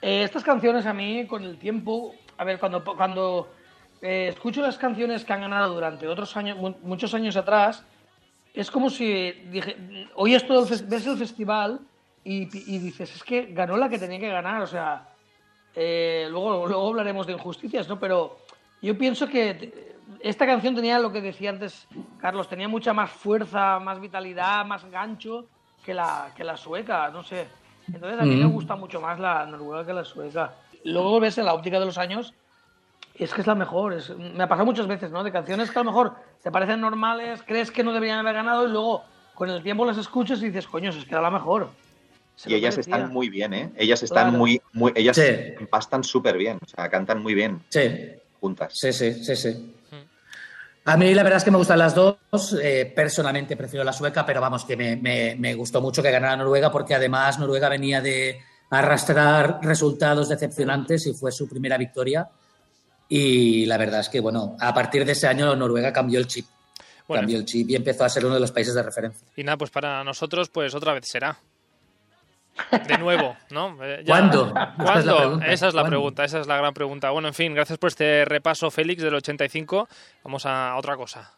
Speaker 1: eh, estas canciones a mí con el tiempo, a ver, cuando, cuando eh, escucho las canciones que han ganado durante otros años, mu- muchos años atrás, es como si dije, oyes todo el ves el festival y, y dices, es que ganó la que tenía que ganar, o sea, eh, luego, luego hablaremos de injusticias, ¿no? Pero yo pienso que esta canción tenía lo que decía antes Carlos, tenía mucha más fuerza, más vitalidad, más gancho que la, que la sueca, no sé. Entonces a mí me
Speaker 3: Mm.
Speaker 1: gusta mucho más la noruega que la sueca. Luego ves en la óptica de los años, es que es la mejor. es- me ha pasado muchas veces, ¿no? De canciones que a lo mejor te parecen normales, crees que no deberían haber ganado y luego con el tiempo las escuchas y dices, coño, es que era la mejor. Se
Speaker 4: Y ellas
Speaker 1: merecía.
Speaker 4: están muy bien, ¿eh? Ellas están
Speaker 1: Claro.
Speaker 4: muy, muy, ellas
Speaker 3: Sí.
Speaker 4: empastan súper bien, o sea, cantan muy bien
Speaker 3: Sí,
Speaker 4: juntas.
Speaker 3: Sí, sí, sí, sí. A mí la verdad es que me gustan las dos. eh, personalmente prefiero la sueca, pero vamos, que me, me- me gustó mucho que ganara Noruega porque además Noruega venía de arrastrar resultados decepcionantes y fue su primera victoria. Y la verdad es que, bueno, a partir de ese año Noruega cambió el chip.
Speaker 2: Bueno,
Speaker 3: cambió el chip y empezó a ser uno de los países de referencia.
Speaker 2: y nada, pues para nosotros, pues otra vez será. De nuevo, ¿no? Eh,
Speaker 3: ¿Cuándo? Esta es la
Speaker 2: ¿Cuándo?
Speaker 3: pregunta.
Speaker 2: Esa es la pregunta, esa es la gran pregunta. Bueno, en fin, gracias por este repaso, Félix, del 85. Vamos a otra cosa.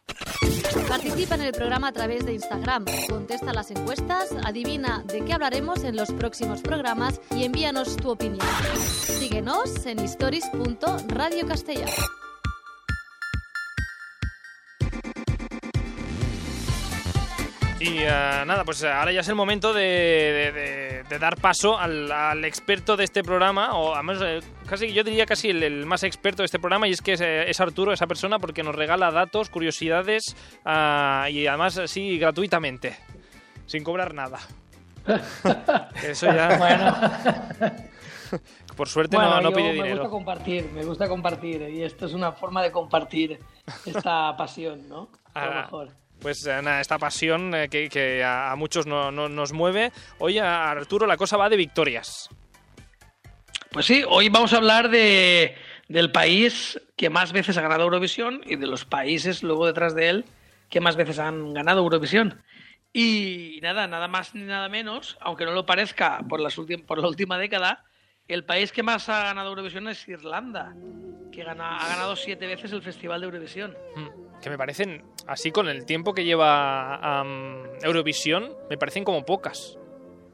Speaker 5: Participa en el programa a través de Instagram, contesta las encuestas, adivina de qué hablaremos en los próximos programas y envíanos tu opinión. Síguenos en stories.radiocastellano.
Speaker 2: Y eh, nada, pues ahora ya es el momento de, de- de- de dar paso al, al experto de este programa, o además eh, casi yo diría casi el, el más experto de este programa, y es que es, eh, es Arturo, esa persona, porque nos regala datos, curiosidades ah, y además así gratuitamente, sin cobrar nada. Eso ya,
Speaker 1: Bueno,
Speaker 2: por suerte,
Speaker 1: bueno,
Speaker 2: no, no pide
Speaker 1: me gusta
Speaker 2: dinero.
Speaker 1: compartir, me gusta compartir. Y esto es una forma de compartir esta pasión, ¿no? A lo
Speaker 2: Ah,
Speaker 1: mejor.
Speaker 2: Pues eh, nada, esta pasión eh, que, a, muchos no- no- nos mueve. Hoy, a Arturo, la cosa va de victorias.
Speaker 1: Pues sí, hoy vamos a hablar de, del país que más veces ha ganado Eurovisión y de los países luego detrás de él que más veces han ganado Eurovisión. Y nada, nada más ni nada menos, aunque no lo parezca por, las por la última década, el país que más ha ganado Eurovisión es Irlanda, que gana- ha ganado siete veces el Festival de Eurovisión.
Speaker 2: Mm, Que me parecen, así con el tiempo que lleva Eurovisión, me parecen como pocas.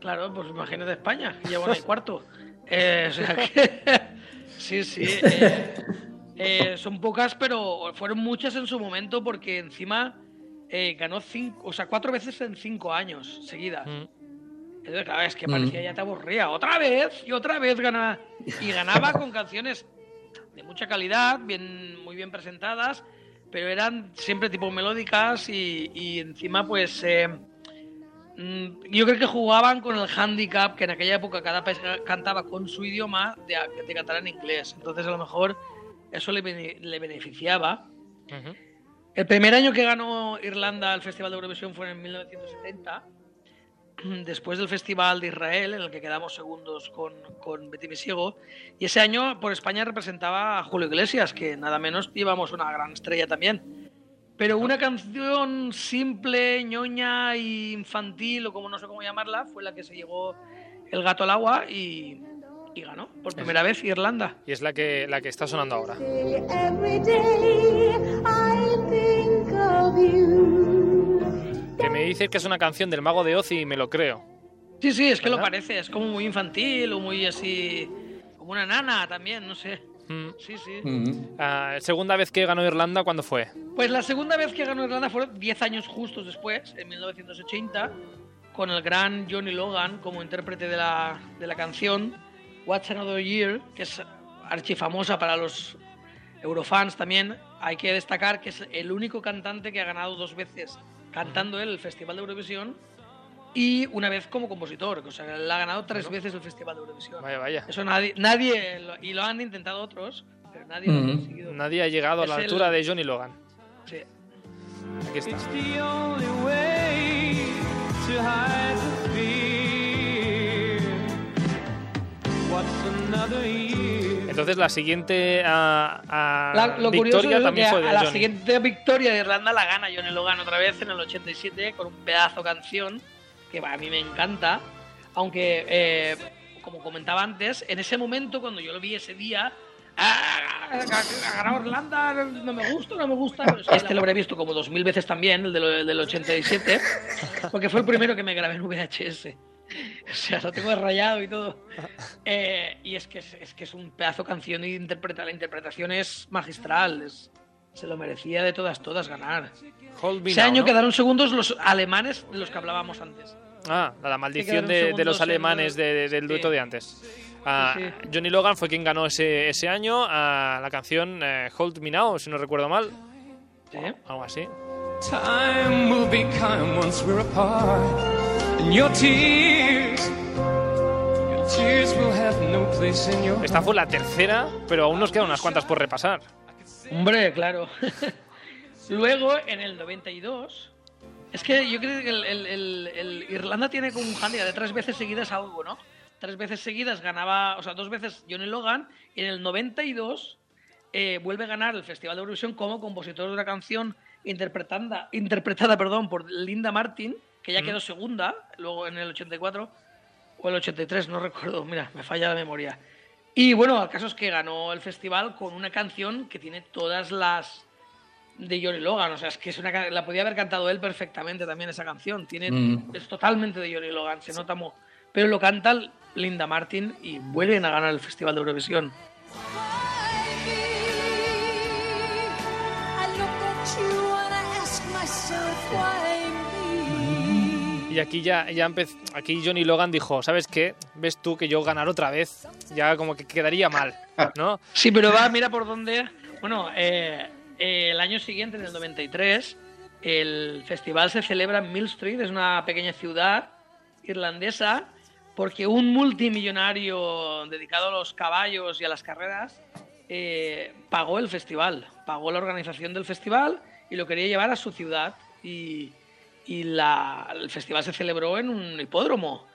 Speaker 1: Claro, pues imagínate España, que lleva en el cuarto. Eh, o sea que, sí, sí. eh, eh, son pocas, pero fueron muchas en su momento porque encima ganó cinco, o sea, cuatro veces en cinco años seguidas.
Speaker 2: Mm.
Speaker 1: Entonces, claro, es que
Speaker 3: Mm.
Speaker 1: parecía ya te aburría. Otra vez y otra vez ganaba. Y ganaba con canciones de mucha calidad, bien, muy bien presentadas, pero eran siempre tipo melódicas y, y encima, pues. eh, mm, yo creo que jugaban con el handicap que en aquella época cada país cantaba con su idioma de, de cantar en inglés. Entonces, a lo mejor eso le, le beneficiaba.
Speaker 2: Ujú.
Speaker 1: El primer año que ganó Irlanda el Festival de Eurovisión fue en 1970, después del Festival de Israel, en el que quedamos segundos con, con Betty Misiego. Y ese año por España representaba a Julio Iglesias, que nada menos llevamos una gran estrella también. Pero una canción simple, ñoña e infantil, o como no sé cómo llamarla, fue la que se llevó el gato al agua y, y ganó por primera vez Irlanda.
Speaker 2: Y es la que, la que está sonando ahora. Que me dices que es una canción del Mago de Oz y me lo creo.
Speaker 1: Sí, sí, es que lo
Speaker 2: ¿Verdad?
Speaker 1: parece, es como muy infantil o muy así, como una nana también, no sé.
Speaker 2: Mm.
Speaker 1: Sí, sí.
Speaker 3: Mm.
Speaker 2: Ah, segunda vez que ganó Irlanda, ¿cuándo fue?
Speaker 1: Pues la segunda vez que ganó Irlanda fue 10 años justos después, en 1980, con el gran Johnny Logan como intérprete de la, de la canción What's Another Year, que es archifamosa para los eurofans también. Hay que destacar que es el único cantante que ha ganado dos veces cantando él el Festival de Eurovisión y una vez como compositor, o sea, él ha ganado tres veces el Festival de Eurovisión.
Speaker 2: Vaya, vaya.
Speaker 1: Eso nadie, nadie lo- y lo han intentado otros, pero nadie lo ha
Speaker 3: Mm.
Speaker 1: conseguido.
Speaker 2: Nadie ha llegado a la
Speaker 1: Es el-
Speaker 2: altura de Johnny Logan.
Speaker 1: Sí.
Speaker 2: Aquí está.
Speaker 6: It's the
Speaker 2: Entonces la siguiente ah,
Speaker 1: La- lo curioso
Speaker 2: victoria
Speaker 1: es que
Speaker 2: también
Speaker 1: a,
Speaker 2: fue de
Speaker 1: a la
Speaker 2: Johnny.
Speaker 1: siguiente victoria de Irlanda la gana Johnny Logan otra vez en el 87 con un pedazo canción que a mí me encanta. Aunque, eh, como comentaba antes, en ese momento, cuando yo lo vi ese día, "Ah, ha ganado Irlanda, no me gusta, no me gusta. Este lo habré visto como dos mil veces también, el, de lo- el del 87, porque fue el primero que me grabé en VHS. O sea, lo tengo rayado y todo. Eh, y es que es, es que es un pedazo de canción y interpreta, la interpretación es magistral. es- se lo merecía de todas, todas ganar.
Speaker 2: Hold Me
Speaker 1: Ese
Speaker 2: Now,
Speaker 1: año
Speaker 2: ¿no?
Speaker 1: quedaron segundos los alemanes de los que hablábamos antes.
Speaker 2: Ah, la, la maldición de, de los alemanes de- de- del
Speaker 1: Sí.
Speaker 2: dueto de antes. Ah,
Speaker 1: Sí,
Speaker 2: Johnny Logan fue quien ganó ese, ese año ah, la canción eh, Hold Me Now, si no recuerdo mal.
Speaker 1: ¿sí?
Speaker 2: Algo así.
Speaker 6: Time will be kind once we're apart. And your tears, your tears will have no place in your
Speaker 2: Esta fue la tercera, pero aún nos quedan unas cuantas por repasar.
Speaker 1: Hombre, claro. Luego, en el 92, es que yo creo que el, el- el- el Irlanda tiene como un handicap de tres veces seguidas algo, ¿no? Tres veces seguidas ganaba, o sea, dos veces Johnny Logan, y en el 92 eh, vuelve a ganar el Festival de Eurovisión como compositor de una canción interpretada, interpretada perdón, por Linda Martin, que ya quedó segunda, luego en el 84, o el 83, no recuerdo, mira, me falla la memoria. Y bueno, el caso es que ganó el festival con una canción que tiene todas las de Johnny Logan, o sea, es que es una la podía haber cantado él perfectamente también esa canción, tiene
Speaker 3: Mm.
Speaker 1: es totalmente de Johnny Logan, se nota mo- pero lo canta Linda Martin y vuelven a ganar el Festival de Eurovisión.
Speaker 2: Y aquí ya, ya empezó, aquí Johnny Logan dijo, ¿sabes qué? Ves tú que yo ganar otra vez, ya como que quedaría mal, ¿no?
Speaker 1: Sí, pero va, mira por dónde. Bueno, eh, eh, el año siguiente, en el 93, el festival se celebra en Mill Street, es una pequeña ciudad irlandesa, porque un multimillonario dedicado a los caballos y a las carreras eh, pagó el festival, pagó la organización del festival y lo quería llevar a su ciudad. Y, y la- el festival se celebró en un hipódromo.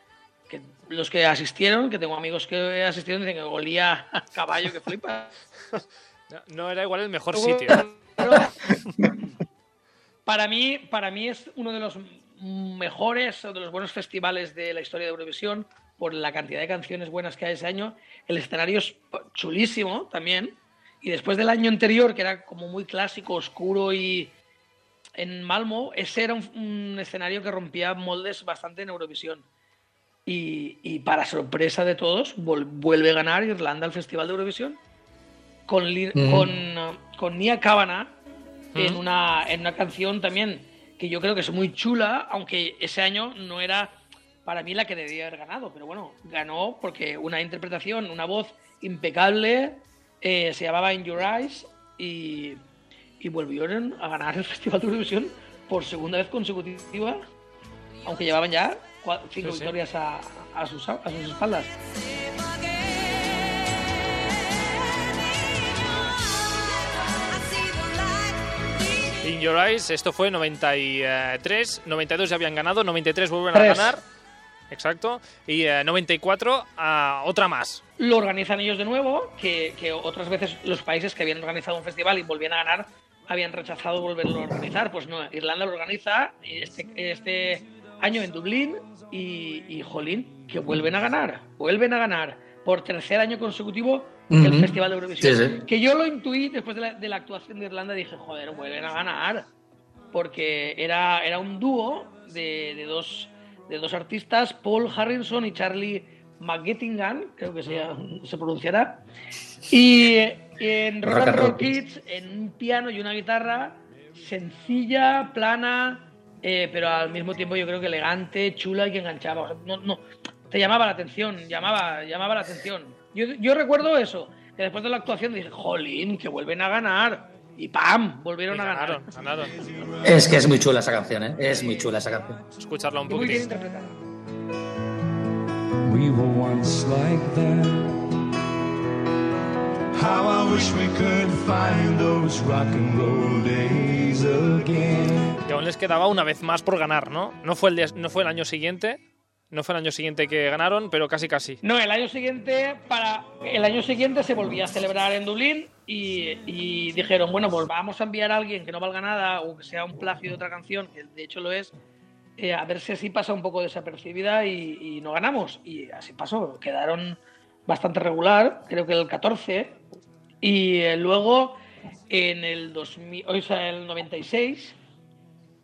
Speaker 1: Que los que asistieron, que tengo amigos que asistieron, dicen que olía a caballo que flipa.
Speaker 2: No, no era igual el mejor sitio.
Speaker 1: para mí, para mí es uno de los mejores o de los buenos festivales de la historia de Eurovisión por la cantidad de canciones buenas que hay ese año. El escenario es chulísimo también. Y después del año anterior, que era como muy clásico, oscuro y en Malmo, ese era un, un escenario que rompía moldes bastante en Eurovisión. Y, y para sorpresa de todos, vuelve a ganar Irlanda al Festival de Eurovisión con,
Speaker 3: Mm.
Speaker 1: con, con Nia Kavanagh en,
Speaker 2: Mm.
Speaker 1: una, en una canción también que yo creo que es muy chula, aunque ese año no era para mí la que debería haber ganado, pero bueno, ganó porque una interpretación, una voz impecable, eh, se llamaba In Your Eyes y, y volvieron a ganar el Festival de Eurovisión por segunda vez consecutiva, aunque llevaban ya cinco
Speaker 2: Sí, sí.
Speaker 1: victorias a, a sus, a sus espaldas.
Speaker 2: In Your Eyes, esto fue 93, 92 ya habían ganado, 93 vuelven
Speaker 1: Tres.
Speaker 2: a ganar. Exacto. Y eh, 94 a otra más.
Speaker 1: lo organizan ellos de nuevo, que, que otras veces los países que habían organizado un festival y volvían a ganar habían rechazado volverlo a organizar. Pues no, Irlanda lo organiza este, este año en Dublín y, y jolín, que vuelven a ganar, vuelven a ganar por tercer año consecutivo el
Speaker 3: Ujú.
Speaker 1: Festival de Eurovisión.
Speaker 3: Sí, sí.
Speaker 1: Que yo lo intuí después de la, de la actuación de Irlanda, dije, joder, vuelven a ganar. Porque era, era un dúo de, de dos, de dos artistas, Paul Harrison y Charlie McGettingan, creo que se, se pronunciará. Y en Rock,
Speaker 3: Rock
Speaker 1: and Roll
Speaker 3: Roll
Speaker 1: Kids, en un piano y una guitarra sencilla, plana, eh, pero al mismo tiempo yo creo que elegante, chula y que enganchaba. O sea, no, no, te llamaba la atención, llamaba, llamaba la atención. Yo, yo recuerdo eso, que después de la actuación dije, jolín, que vuelven a ganar. Y ¡pam! Volvieron
Speaker 2: Y
Speaker 1: a ganar.
Speaker 2: ganaron, ganaron.
Speaker 3: Es que es muy chula esa canción, ¿eh? Es muy chula esa canción.
Speaker 2: Escucharla un
Speaker 1: interpretada.
Speaker 7: We were once like that. How I wish we could find those rock and roll days again.
Speaker 2: Y aún les quedaba una vez más por ganar, ¿no? No fue el, de- no fue el año siguiente. No fue el año siguiente que ganaron, pero casi casi.
Speaker 1: No, el año siguiente, para el año siguiente se volvía a celebrar en Dublín y, y dijeron, bueno, pues vamos a enviar a alguien que no valga nada o que sea un plagio de otra canción, que de hecho lo es, eh, a ver si así pasa un poco desapercibida y, y no ganamos. Y así pasó, quedaron bastante regular, creo que el 14. Y eh, luego en el 2000, o sea, el 96,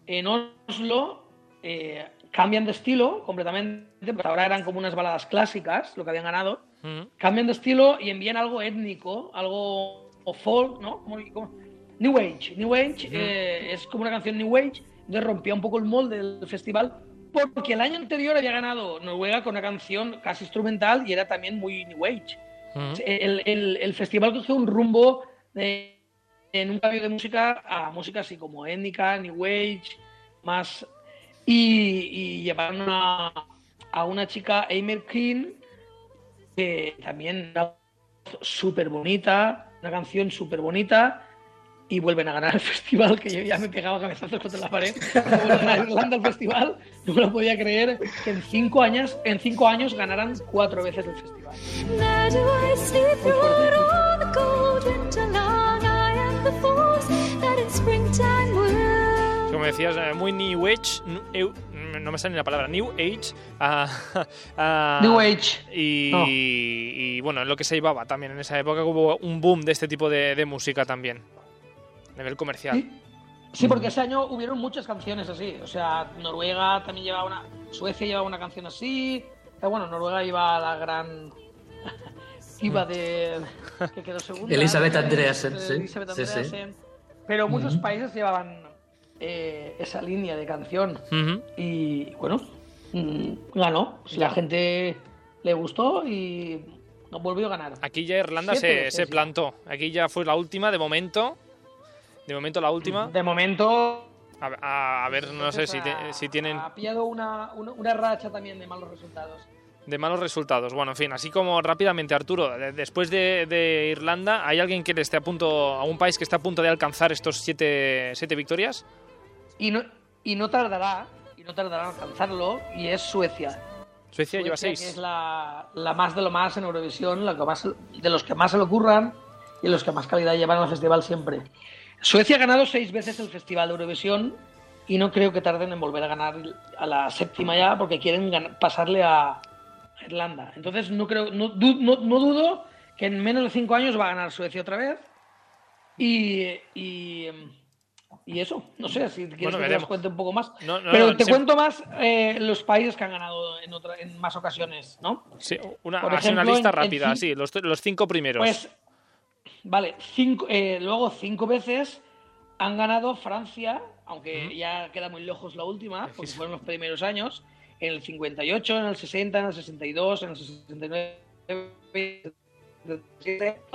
Speaker 1: en Oslo, eh, cambian de estilo completamente, porque ahora eran como unas baladas clásicas, lo que habían ganado,
Speaker 2: Mm.
Speaker 1: cambian de estilo y envían algo étnico, algo o folk, ¿no? Como- como- New Age. New Age eh, es como una canción New Age, entonces rompía un poco el molde del festival, porque el año anterior había ganado Noruega con una canción casi instrumental y era también muy New Age. El, el- festival cogió un rumbo en un cambio de música a música así como étnica, New Age, más. Y, llevaron a, a una chica, Eimer King, que también voz súper bonita, una canción súper bonita. Y vuelven a ganar el festival, que yo ya me pegaba cabezazos contra la pared. Vuelven a ganar Irlanda el festival. No me lo podía creer que en cinco años, en cinco años ganaran cuatro veces el festival.
Speaker 2: Como decías, eh, muy New Age. no me sale ni la palabra. New Age. ah, ah,
Speaker 1: New Age.
Speaker 2: Y,
Speaker 1: No.
Speaker 2: y, bueno, en lo que se llevaba también en esa época hubo un boom de este tipo de, de música también. A nivel comercial.
Speaker 1: Sí. Sí, porque ese año hubieron muchas canciones así. O sea, Noruega también llevaba una. Suecia llevaba una canción así. Pero bueno, Noruega iba a la gran. Iba de. que quedó segunda.
Speaker 3: Elizabeth
Speaker 1: Eh,
Speaker 3: Andreasen, sí.
Speaker 1: Elizabeth
Speaker 3: Sí, sí.
Speaker 1: Andreasen. Pero muchos países llevaban eh, esa línea de canción. Y bueno, mm, ganó. Si la gente le gustó y volvió a ganar.
Speaker 2: Aquí ya Irlanda
Speaker 1: Siete
Speaker 2: se,
Speaker 1: veces
Speaker 2: se
Speaker 1: ya.
Speaker 2: plantó. Aquí ya fue la última, de momento. De momento la última.
Speaker 1: De momento.
Speaker 2: A, ver, no sé si, te- si tienen
Speaker 1: Ha pillado una, una, una racha también de malos resultados.
Speaker 2: de malos resultados. Bueno, en fin, así como rápidamente, Arturo, de- después de, de Irlanda, ¿hay alguien que le esté a punto, a un país que está a punto de alcanzar estos siete, siete victorias?
Speaker 1: Y no, y no tardará, y no tardará en alcanzarlo, y es Suecia.
Speaker 2: Suecia lleva seis.
Speaker 1: que es la, la más de lo más en Eurovisión, la que más, de los que más se le ocurran y los que más calidad llevan al festival siempre. Suecia ha ganado seis veces el festival de Eurovisión y no creo que tarden en volver a ganar a la séptima ya porque quieren pasarle a Irlanda. Entonces no creo, no, no- no dudo que en menos de cinco años va a ganar Suecia otra vez. Y, y, y eso, no sé si quieres
Speaker 2: Bueno,
Speaker 1: que te
Speaker 2: veremos.
Speaker 1: cuente un poco más.
Speaker 2: No,
Speaker 1: Pero te
Speaker 2: sí.
Speaker 1: cuento más eh, los países que han ganado en, otra- en más ocasiones, ¿no?
Speaker 2: Sí, una, así una
Speaker 1: ejemplo,
Speaker 2: lista
Speaker 1: en-
Speaker 2: rápida, sí, los, los cinco primeros.
Speaker 1: Pues, vale, cinco, eh, luego cinco veces han ganado Francia, aunque ya queda muy lejos la última, porque fueron los primeros años, en el 58, en el 60, en el 62, en el 69,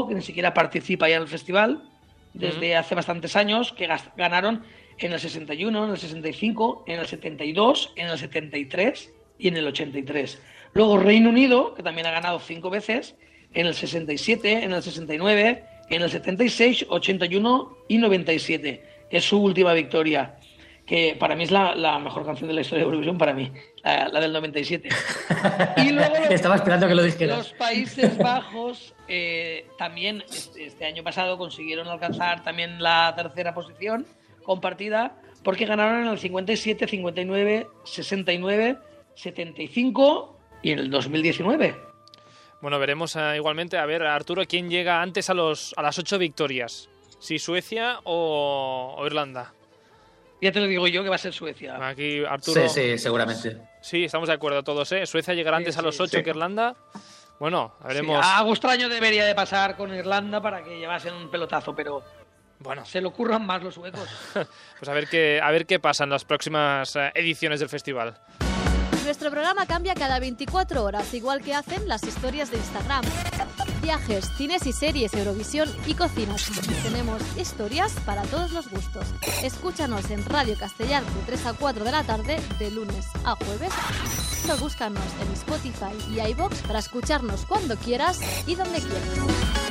Speaker 1: que ni siquiera participa ya en el festival, desde hace bastantes años, que ganaron en el 61, en el 65, en el 72, en el 73 y en el 83. Luego Reino Unido, que también ha ganado cinco veces, en el 67, en el 69, en el 76, 81 y 97. Es su última victoria, que para mí es la, la mejor canción de la historia de Eurovisión, para mí, la, la del 97. Y luego los-
Speaker 3: Estaba esperando que lo
Speaker 1: los
Speaker 3: dijeras.
Speaker 1: Países Bajos eh, también este, este año pasado consiguieron alcanzar también la tercera posición compartida porque ganaron en el 57, 59, 69, 75 y en el 2019.
Speaker 2: Bueno, veremos eh, igualmente, a ver, Arturo, quién llega antes a, los, a las ocho victorias. Si Suecia o, o Irlanda.
Speaker 1: Ya te lo digo yo que va a ser Suecia.
Speaker 2: Aquí, Arturo.
Speaker 3: Sí, sí, seguramente.
Speaker 2: Sí, estamos de acuerdo todos, ¿eh? Suecia llegará
Speaker 1: Sí,
Speaker 2: antes a los ocho
Speaker 1: sí.
Speaker 2: que Irlanda. Bueno, veremos.
Speaker 1: Sí, algo extraño debería de pasar con Irlanda para que llevasen un pelotazo, pero
Speaker 2: Bueno,
Speaker 1: se le ocurran más los suecos.
Speaker 2: pues a ver qué, a ver qué pasa en las próximas eh, ediciones del festival.
Speaker 5: Nuestro programa cambia cada 24 horas, igual que hacen las historias de Instagram. Viajes, cines y series, Eurovisión y cocinas. Tenemos historias para todos los gustos. Escúchanos en Radio Castellar de 3 a 4 de la tarde, de lunes a jueves. O búscanos en Spotify y iBox para escucharnos cuando quieras y donde quieras.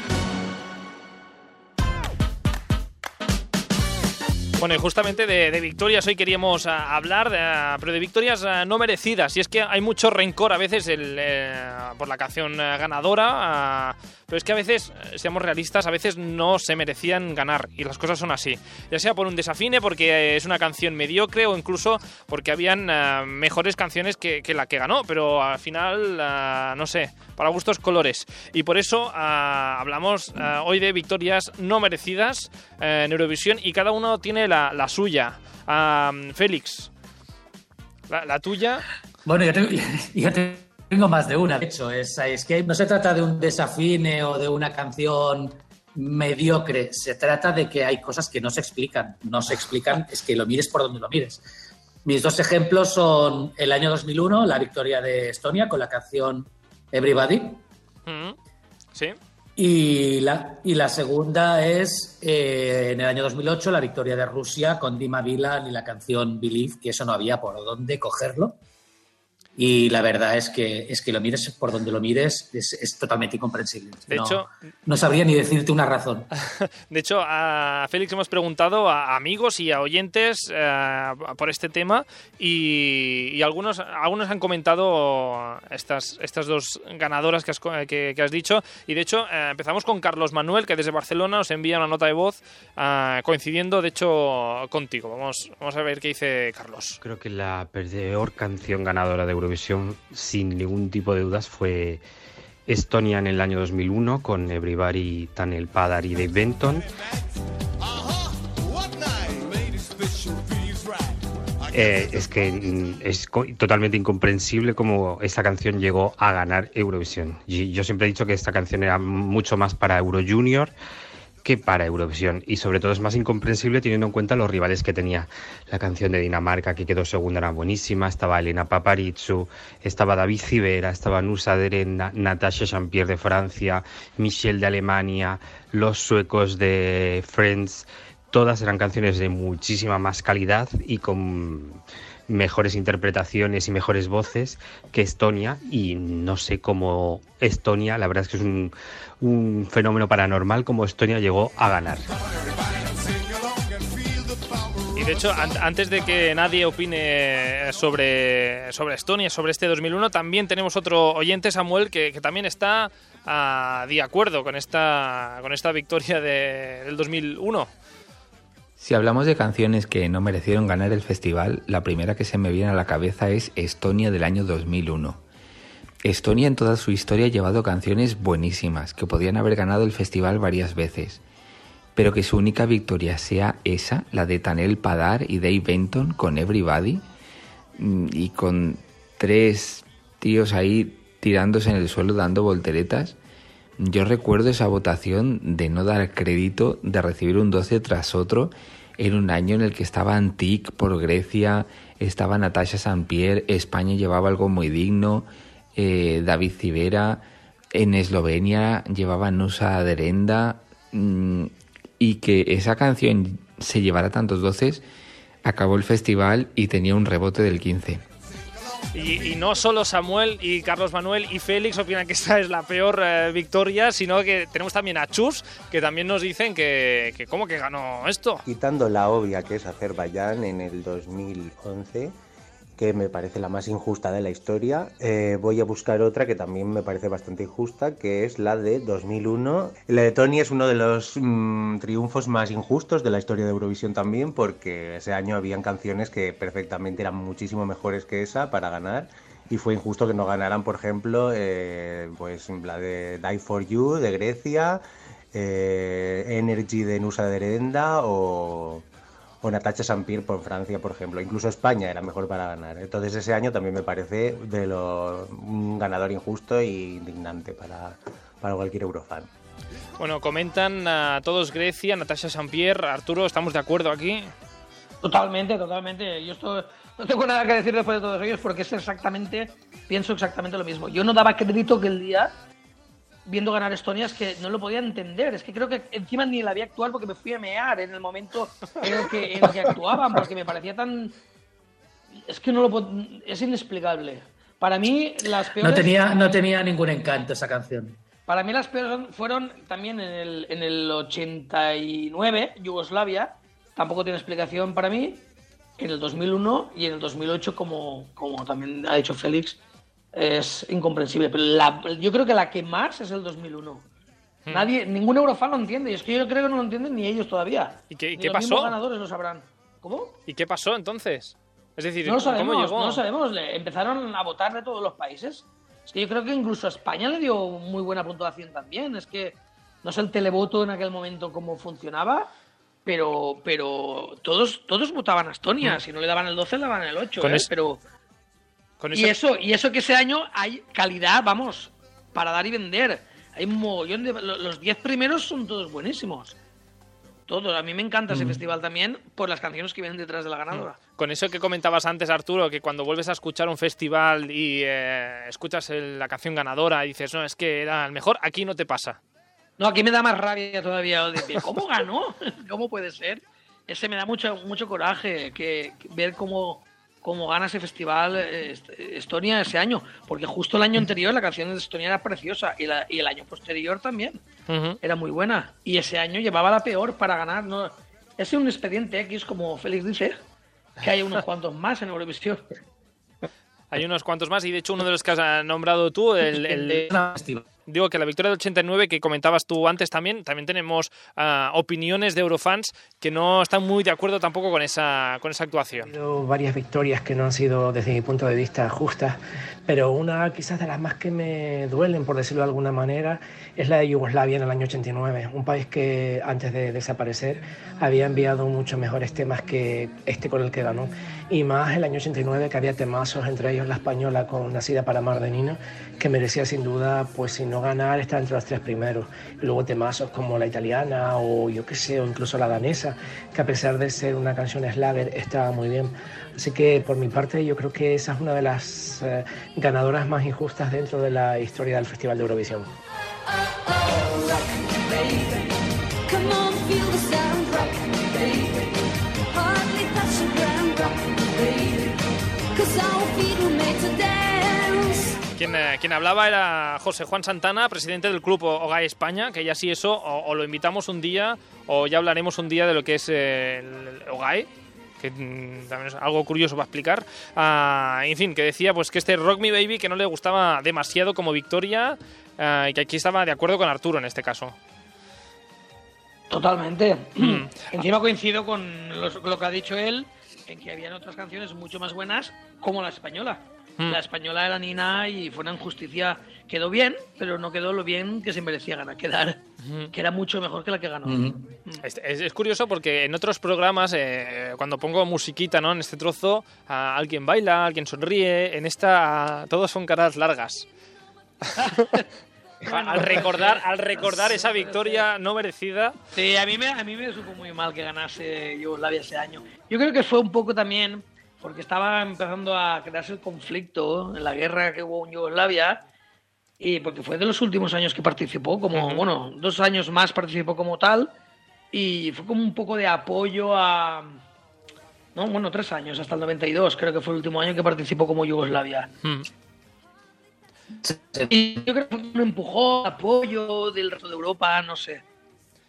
Speaker 2: Bueno, justamente de, de victorias hoy queríamos ah, hablar, de, ah, pero de victorias ah, no merecidas. Y es que hay mucho rencor a veces el, eh, por la canción ganadora, pero es que a veces, eh, seamos realistas, a veces no se merecían ganar. Y las cosas son así. Ya sea por un desafine, porque eh, es una canción mediocre, o incluso porque habían ah, mejores canciones que, la que ganó. Pero al final, no sé, para gustos colores. Y por eso hablamos hoy de victorias no merecidas en Eurovisión y cada uno tiene la, suya. Ah, Félix, la, tuya.
Speaker 3: Bueno, yo tengo, yo tengo más de una, de hecho. Es, es que no se trata de un desafine o de una canción mediocre. Se trata de que hay cosas que no se explican. No se explican, es que lo mires por donde lo mires. Mis dos ejemplos son el año 2001, la victoria de Estonia con la canción Everybody.
Speaker 2: Mm, Sí.
Speaker 3: Y la, y la segunda es eh, en el año 2008 la victoria de Rusia con Dima Bilan y la canción Believe, que eso no había por dónde cogerlo. Y la verdad es que, es que lo mires por donde lo mires, es, es totalmente incomprensible.
Speaker 2: De
Speaker 3: no,
Speaker 2: hecho-
Speaker 3: no sabría ni decirte una razón.
Speaker 2: De hecho, a Félix hemos preguntado a amigos y a oyentes eh, por este tema y, y algunos, algunos han comentado estas, estas dos ganadoras que has, que- que has dicho. Y de hecho, eh, empezamos con Carlos Manuel, que desde Barcelona nos envía una nota de voz eh, coincidiendo, de hecho, contigo. Vamos, vamos a ver qué dice Carlos.
Speaker 8: Creo que la peor canción ganadora de Eurovisión, sin ningún tipo de dudas, fue Estonia en el año 2001 con Everybody, Tanel Padar y Dave Benton. Eh, es que mm, es totalmente incomprensible cómo esta canción llegó a ganar Eurovisión. Yo siempre he dicho que esta canción era mucho más para Euro Junior, que para Eurovisión y sobre todo es más incomprensible teniendo en cuenta los rivales que tenía. La canción de Dinamarca que quedó segunda era buenísima, estaba Elena Paparizou, estaba David Civera, estaba Nusa Derenda, Natasha Champier de Francia, Michelle de Alemania, los suecos de Friends, todas eran canciones de muchísima más calidad y con mejores interpretaciones y mejores voces que Estonia y no sé cómo Estonia, la verdad es que es un, un fenómeno paranormal como Estonia llegó a ganar.
Speaker 2: Y de hecho, an- antes de que nadie opine sobre, sobre Estonia, sobre este 2001, también tenemos otro oyente, Samuel, que, que también está ah, de acuerdo con esta, con esta victoria de- del 2001.
Speaker 9: Si hablamos de canciones que no merecieron ganar el festival, la primera que se me viene a la cabeza es Estonia del año 2001. Estonia en toda su historia ha llevado canciones buenísimas que podían haber ganado el festival varias veces, pero que su única victoria sea esa, la de Tanel Padar y Dave Benton con Everybody, mm, y con tres tíos ahí tirándose en el suelo dando volteretas. Yo recuerdo esa votación de no dar crédito, de recibir un 12 tras otro, en un año en el que estaba Antic por Grecia, estaba Natasha Sampier, España llevaba algo muy digno, eh, David Civera, en Eslovenia llevaba Nusa Derenda, mm, y que esa canción se llevara tantos doces, acabó el festival y tenía un rebote del 15.
Speaker 2: Y, no solo Samuel y Carlos Manuel y Félix opinan que esta es la peor eh, victoria, sino que tenemos también a Chus, que también nos dicen que, que ¿cómo que ganó esto?
Speaker 10: Quitando la obvia que es Azerbaiyán en el 2011, que me parece la más injusta de la historia, eh, voy a buscar otra que también me parece bastante injusta, que es la de 2001. La de Tony es uno de los mm, triunfos más injustos de la historia de Eurovisión también, porque ese año habían canciones que perfectamente eran muchísimo mejores que esa para ganar. Y fue injusto que no ganaran, por ejemplo, eh, pues la de Die for You de Grecia, eh, Energy de Nusa Derenda o, o Natacha Sampir por Francia, por ejemplo. Incluso España era mejor para ganar. Entonces ese año también me parece de lo, un ganador injusto e indignante para, para cualquier eurofan.
Speaker 2: Bueno, comentan a todos Grecia, Natasha Sampier, Arturo, ¿estamos de acuerdo aquí?
Speaker 1: Totalmente, totalmente. Yo esto no tengo nada que decir después de todos ellos porque es exactamente, pienso exactamente lo mismo. Yo no daba crédito que el día, viendo ganar Estonia, es que no lo podía entender. Es que creo que encima ni la vi actuar porque me fui a mear en el momento en el que, en el que actuaban, porque me parecía tan. Es que no lo Es inexplicable. Para mí, las peores.
Speaker 3: No tenía, no tenía ningún encanto esa canción.
Speaker 1: Para mí las peores fueron también en el, en el 89, Yugoslavia, tampoco tiene explicación para mí, en el 2001 y en el 2008, como, como también ha dicho Félix, es incomprensible. Pero la- yo creo que la que más es el 2001.
Speaker 2: Hmm.
Speaker 1: Nadie, ningún eurofan lo entiende, y es que yo creo que no lo entienden ni ellos todavía.
Speaker 2: ¿Y qué, y
Speaker 1: Ni
Speaker 2: qué
Speaker 1: los
Speaker 2: pasó?
Speaker 1: ganadores lo sabrán. ¿Cómo?
Speaker 2: ¿Y qué pasó entonces? Es decir,
Speaker 1: No lo
Speaker 2: ¿cómo
Speaker 1: sabemos,
Speaker 2: llegó?
Speaker 1: no lo sabemos. Le- Empezaron a votar de todos los países. Es que yo creo que incluso a España le dio muy buena puntuación también. Es que no sé el televoto en aquel momento cómo funcionaba, pero, pero todos, todos votaban a Estonia. Si no le daban el 12, le daban el 8.
Speaker 2: Mm. Con
Speaker 1: ¿eh?
Speaker 2: es-
Speaker 1: Pero,
Speaker 2: Con
Speaker 1: y, eso, y eso que ese año hay calidad, vamos, para dar y vender. Hay un mogollón de... lo- Los 10 primeros son todos buenísimos. Todos. A mí me encanta ese
Speaker 2: Mm.
Speaker 1: festival también por las canciones que vienen detrás de la ganadora.
Speaker 2: Con eso que comentabas antes, Arturo, que cuando vuelves a escuchar un festival y eh, escuchas el- la canción ganadora y dices, no, es que era el mejor, aquí no te pasa.
Speaker 1: No, aquí me da más rabia todavía. ¿Cómo ganó? ¿Cómo puede ser? Ese me da mucho, mucho coraje que, que ver cómo, cómo gana ese festival eh, Est- Estonia ese año. Porque justo el año anterior la canción de Estonia era preciosa y, la- y el año posterior también era muy buena. Y ese año llevaba la peor para ganar. ¿no? Es un expediente X, como Félix dice, que hay unos cuantos más en Eurovisión.
Speaker 2: Hay unos cuantos más y de hecho uno de los que has nombrado tú, el, el- digo que la victoria del 89 que comentabas tú antes también, también tenemos ah, opiniones de eurofans que no están muy de acuerdo tampoco con esa, con esa actuación.
Speaker 11: habido varias victorias que no han sido, desde mi punto de vista, justas, pero una quizás de las más que me duelen, por decirlo de alguna manera, es la de Yugoslavia en el año 89, un país que antes de desaparecer había enviado muchos mejores temas que este con el que ganó, y más el año 89 que había temazos, entre ellos la española con Nacida para Mar de Nino, que merecía sin duda, pues si no ganar, estar entre los tres primeros. Y luego temazos como la italiana o yo qué sé, o incluso la danesa, que a pesar de ser una canción slagger, está muy bien. Así que por mi parte yo creo que esa es una de las eh, ganadoras más injustas dentro de la historia del Festival de Eurovisión.
Speaker 12: 'Cause made to dance.
Speaker 2: Quien, eh, quien hablaba era José Juan Santana, presidente del Club OGAE España, que ya sí eso, o, o lo invitamos un día, o ya hablaremos un día de lo que es eh, el OGAE, que mm, también es algo curioso para explicar. Ah, en fin, que decía pues que este Rock Me Baby que no le gustaba demasiado como victoria ah, y que aquí estaba de acuerdo con Arturo en este caso.
Speaker 1: Totalmente.
Speaker 2: Mm.
Speaker 1: Encima coincido con los- lo que ha dicho él, en que habían otras canciones mucho más buenas, como la española.
Speaker 2: Mm.
Speaker 1: La española era Nina y fue una injusticia. Quedó bien, pero no quedó lo bien que se merecía ganar, quedar. Que era mucho mejor que la que ganó.
Speaker 2: Es, es- es curioso porque en otros programas, eh, cuando pongo musiquita ¿no? en este trozo, ah, alguien baila, alguien sonríe, en esta todos son caras largas. al recordar, al recordar esa victoria no merecida.
Speaker 1: Sí, a mí, me, a mí me supo muy mal que ganase Yugoslavia ese año. Yo creo que fue un poco también porque estaba empezando a crearse el conflicto en la guerra que hubo en Yugoslavia y porque fue de los últimos años que participó, como, bueno, dos años más participó como tal y fue como un poco de apoyo a... No, bueno, tres años, hasta el 92, creo que fue el último año que participó como Yugoslavia.
Speaker 2: Mm.
Speaker 1: Y yo creo que fue un empujón, apoyo del resto de Europa, no sé.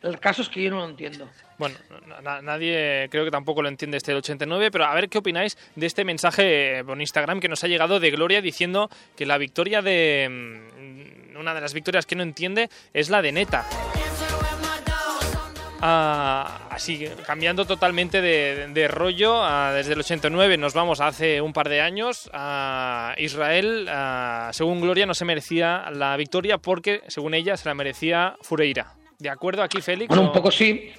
Speaker 1: El caso es que yo no lo entiendo.
Speaker 2: Bueno, na- na- nadie creo que tampoco lo entiende este del 89, pero a ver qué opináis de este mensaje eh, por Instagram que nos ha llegado de Gloria diciendo que la victoria de... mm, Una de las victorias que no entiende es la de Neta. Ah, así, cambiando totalmente de, rollo, ah, desde el 89 nos vamos a hace un par de años. a Israel, ah, según Gloria, no se merecía la victoria porque, según ella, se la merecía Fureira. ¿De acuerdo aquí, Félix?
Speaker 1: Bueno,
Speaker 2: o-
Speaker 1: un poco sí.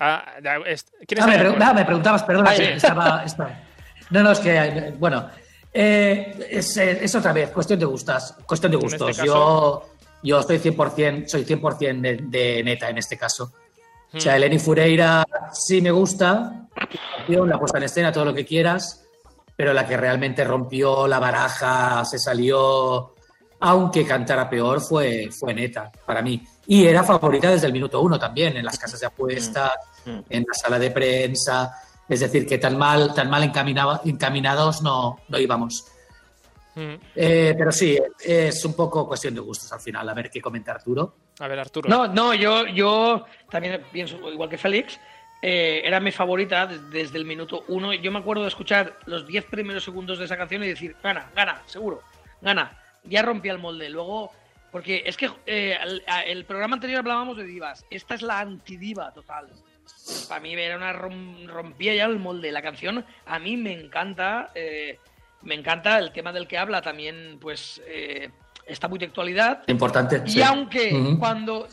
Speaker 2: Ah, ya, es- ¿quién
Speaker 3: Ah, me,
Speaker 2: acuerdo?
Speaker 3: ah, me preguntabas, perdona,
Speaker 2: Ah,
Speaker 3: sí, estaba, estaba- No, no, es que, bueno, eh, es, eh, es otra vez, cuestión de gustos. Cuestión de
Speaker 2: En
Speaker 3: gustos.
Speaker 2: este
Speaker 3: yo, yo soy 100%, soy 100% de, de neta en este caso. O sea,
Speaker 2: Hmm.
Speaker 3: Eleni Fureira sí me gusta, la puesta en escena, todo lo que quieras, pero la que realmente rompió la baraja, se salió, aunque cantara peor, fue, fue neta para mí. Y era favorita desde el minuto uno también, en las casas de apuestas, en la sala de prensa. Es decir, que tan mal, tan mal encaminaba- encaminados no, no íbamos.
Speaker 2: Mm.
Speaker 3: Eh, pero sí, es un poco cuestión de gustos al final. A ver qué comenta Arturo.
Speaker 2: A ver, Arturo.
Speaker 1: No, no, yo, yo también pienso igual que Félix. eh, era mi favorita des- desde el minuto uno. Yo me acuerdo de escuchar los 10 primeros segundos de esa canción y decir, gana, gana, seguro, gana. Ya rompía el molde. Luego, porque es que eh, el, programa anterior hablábamos de divas. Esta es la antidiva total. Para mí era una rom- rompía ya el molde. La canción a mí me encanta. eh, me encanta el tema del que habla también, pues eh, está muy de actualidad.
Speaker 3: Importante.
Speaker 1: Y
Speaker 3: sí.
Speaker 1: aunque cuando,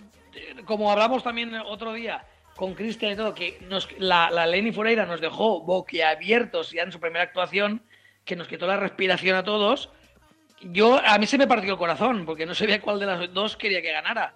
Speaker 1: como hablamos también otro día con Cristian y todo, que nos, la, la Lenny Fureira nos dejó boquiabiertos ya en su primera actuación, que nos quitó la respiración a todos, yo a mí se me partió el corazón, porque no sabía cuál de las dos quería que ganara.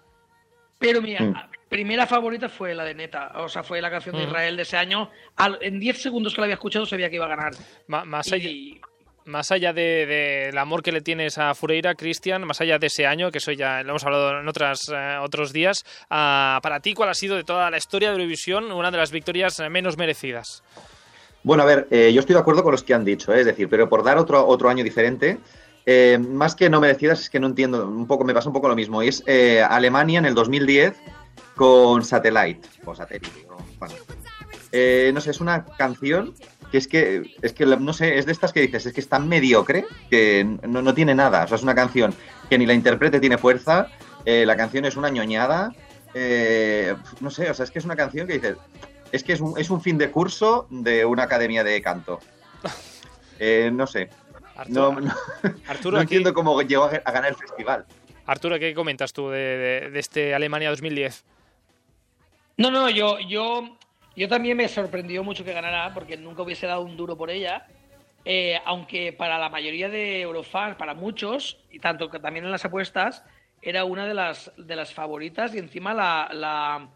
Speaker 1: Pero mi
Speaker 4: Mm.
Speaker 1: primera favorita fue la de Neta, o sea, fue la canción de
Speaker 2: Mm.
Speaker 1: Israel de ese año. Al- en 10 segundos que la había escuchado sabía que iba a ganar.
Speaker 2: Más allá,
Speaker 1: Y-
Speaker 2: más allá de- de- del amor que le tienes a Fureira, Cristian, más allá de ese año, que eso ya lo hemos hablado en otras, eh, otros días, ah, para ti, ¿cuál ha sido de toda la historia de Eurovisión una de las victorias eh, menos merecidas?
Speaker 4: Bueno, a ver, eh, yo estoy de acuerdo con los que han dicho, eh, es decir, pero por dar otro, otro año diferente, eh, más que no merecidas, es que no entiendo, un poco, me pasa un poco lo mismo. Y es eh, Alemania en el 2010 con Satellite, o Satellite, o, bueno. Eh, no sé, es una canción que es que, es que, no sé, es de estas que dices, es que es tan mediocre que no, no tiene nada. O sea, es una canción que ni la intérprete tiene fuerza, eh, la canción es una ñoñada, eh, no sé, o sea, es que es una canción que dices, es que es un, es un fin de curso de una academia de canto. Eh, no sé. No, no-
Speaker 2: Arturo,
Speaker 4: no entiendo cómo llegó a, ganar el festival.
Speaker 2: Arturo, ¿qué comentas tú de, de- de este Alemania 2010?
Speaker 1: No, no, yo, yo, yo también me sorprendió mucho que ganara porque nunca hubiese dado un duro por ella. eh, aunque para la mayoría de Eurofans, para muchos, y tanto que también en las apuestas, era una de las, de las favoritas y encima la, la,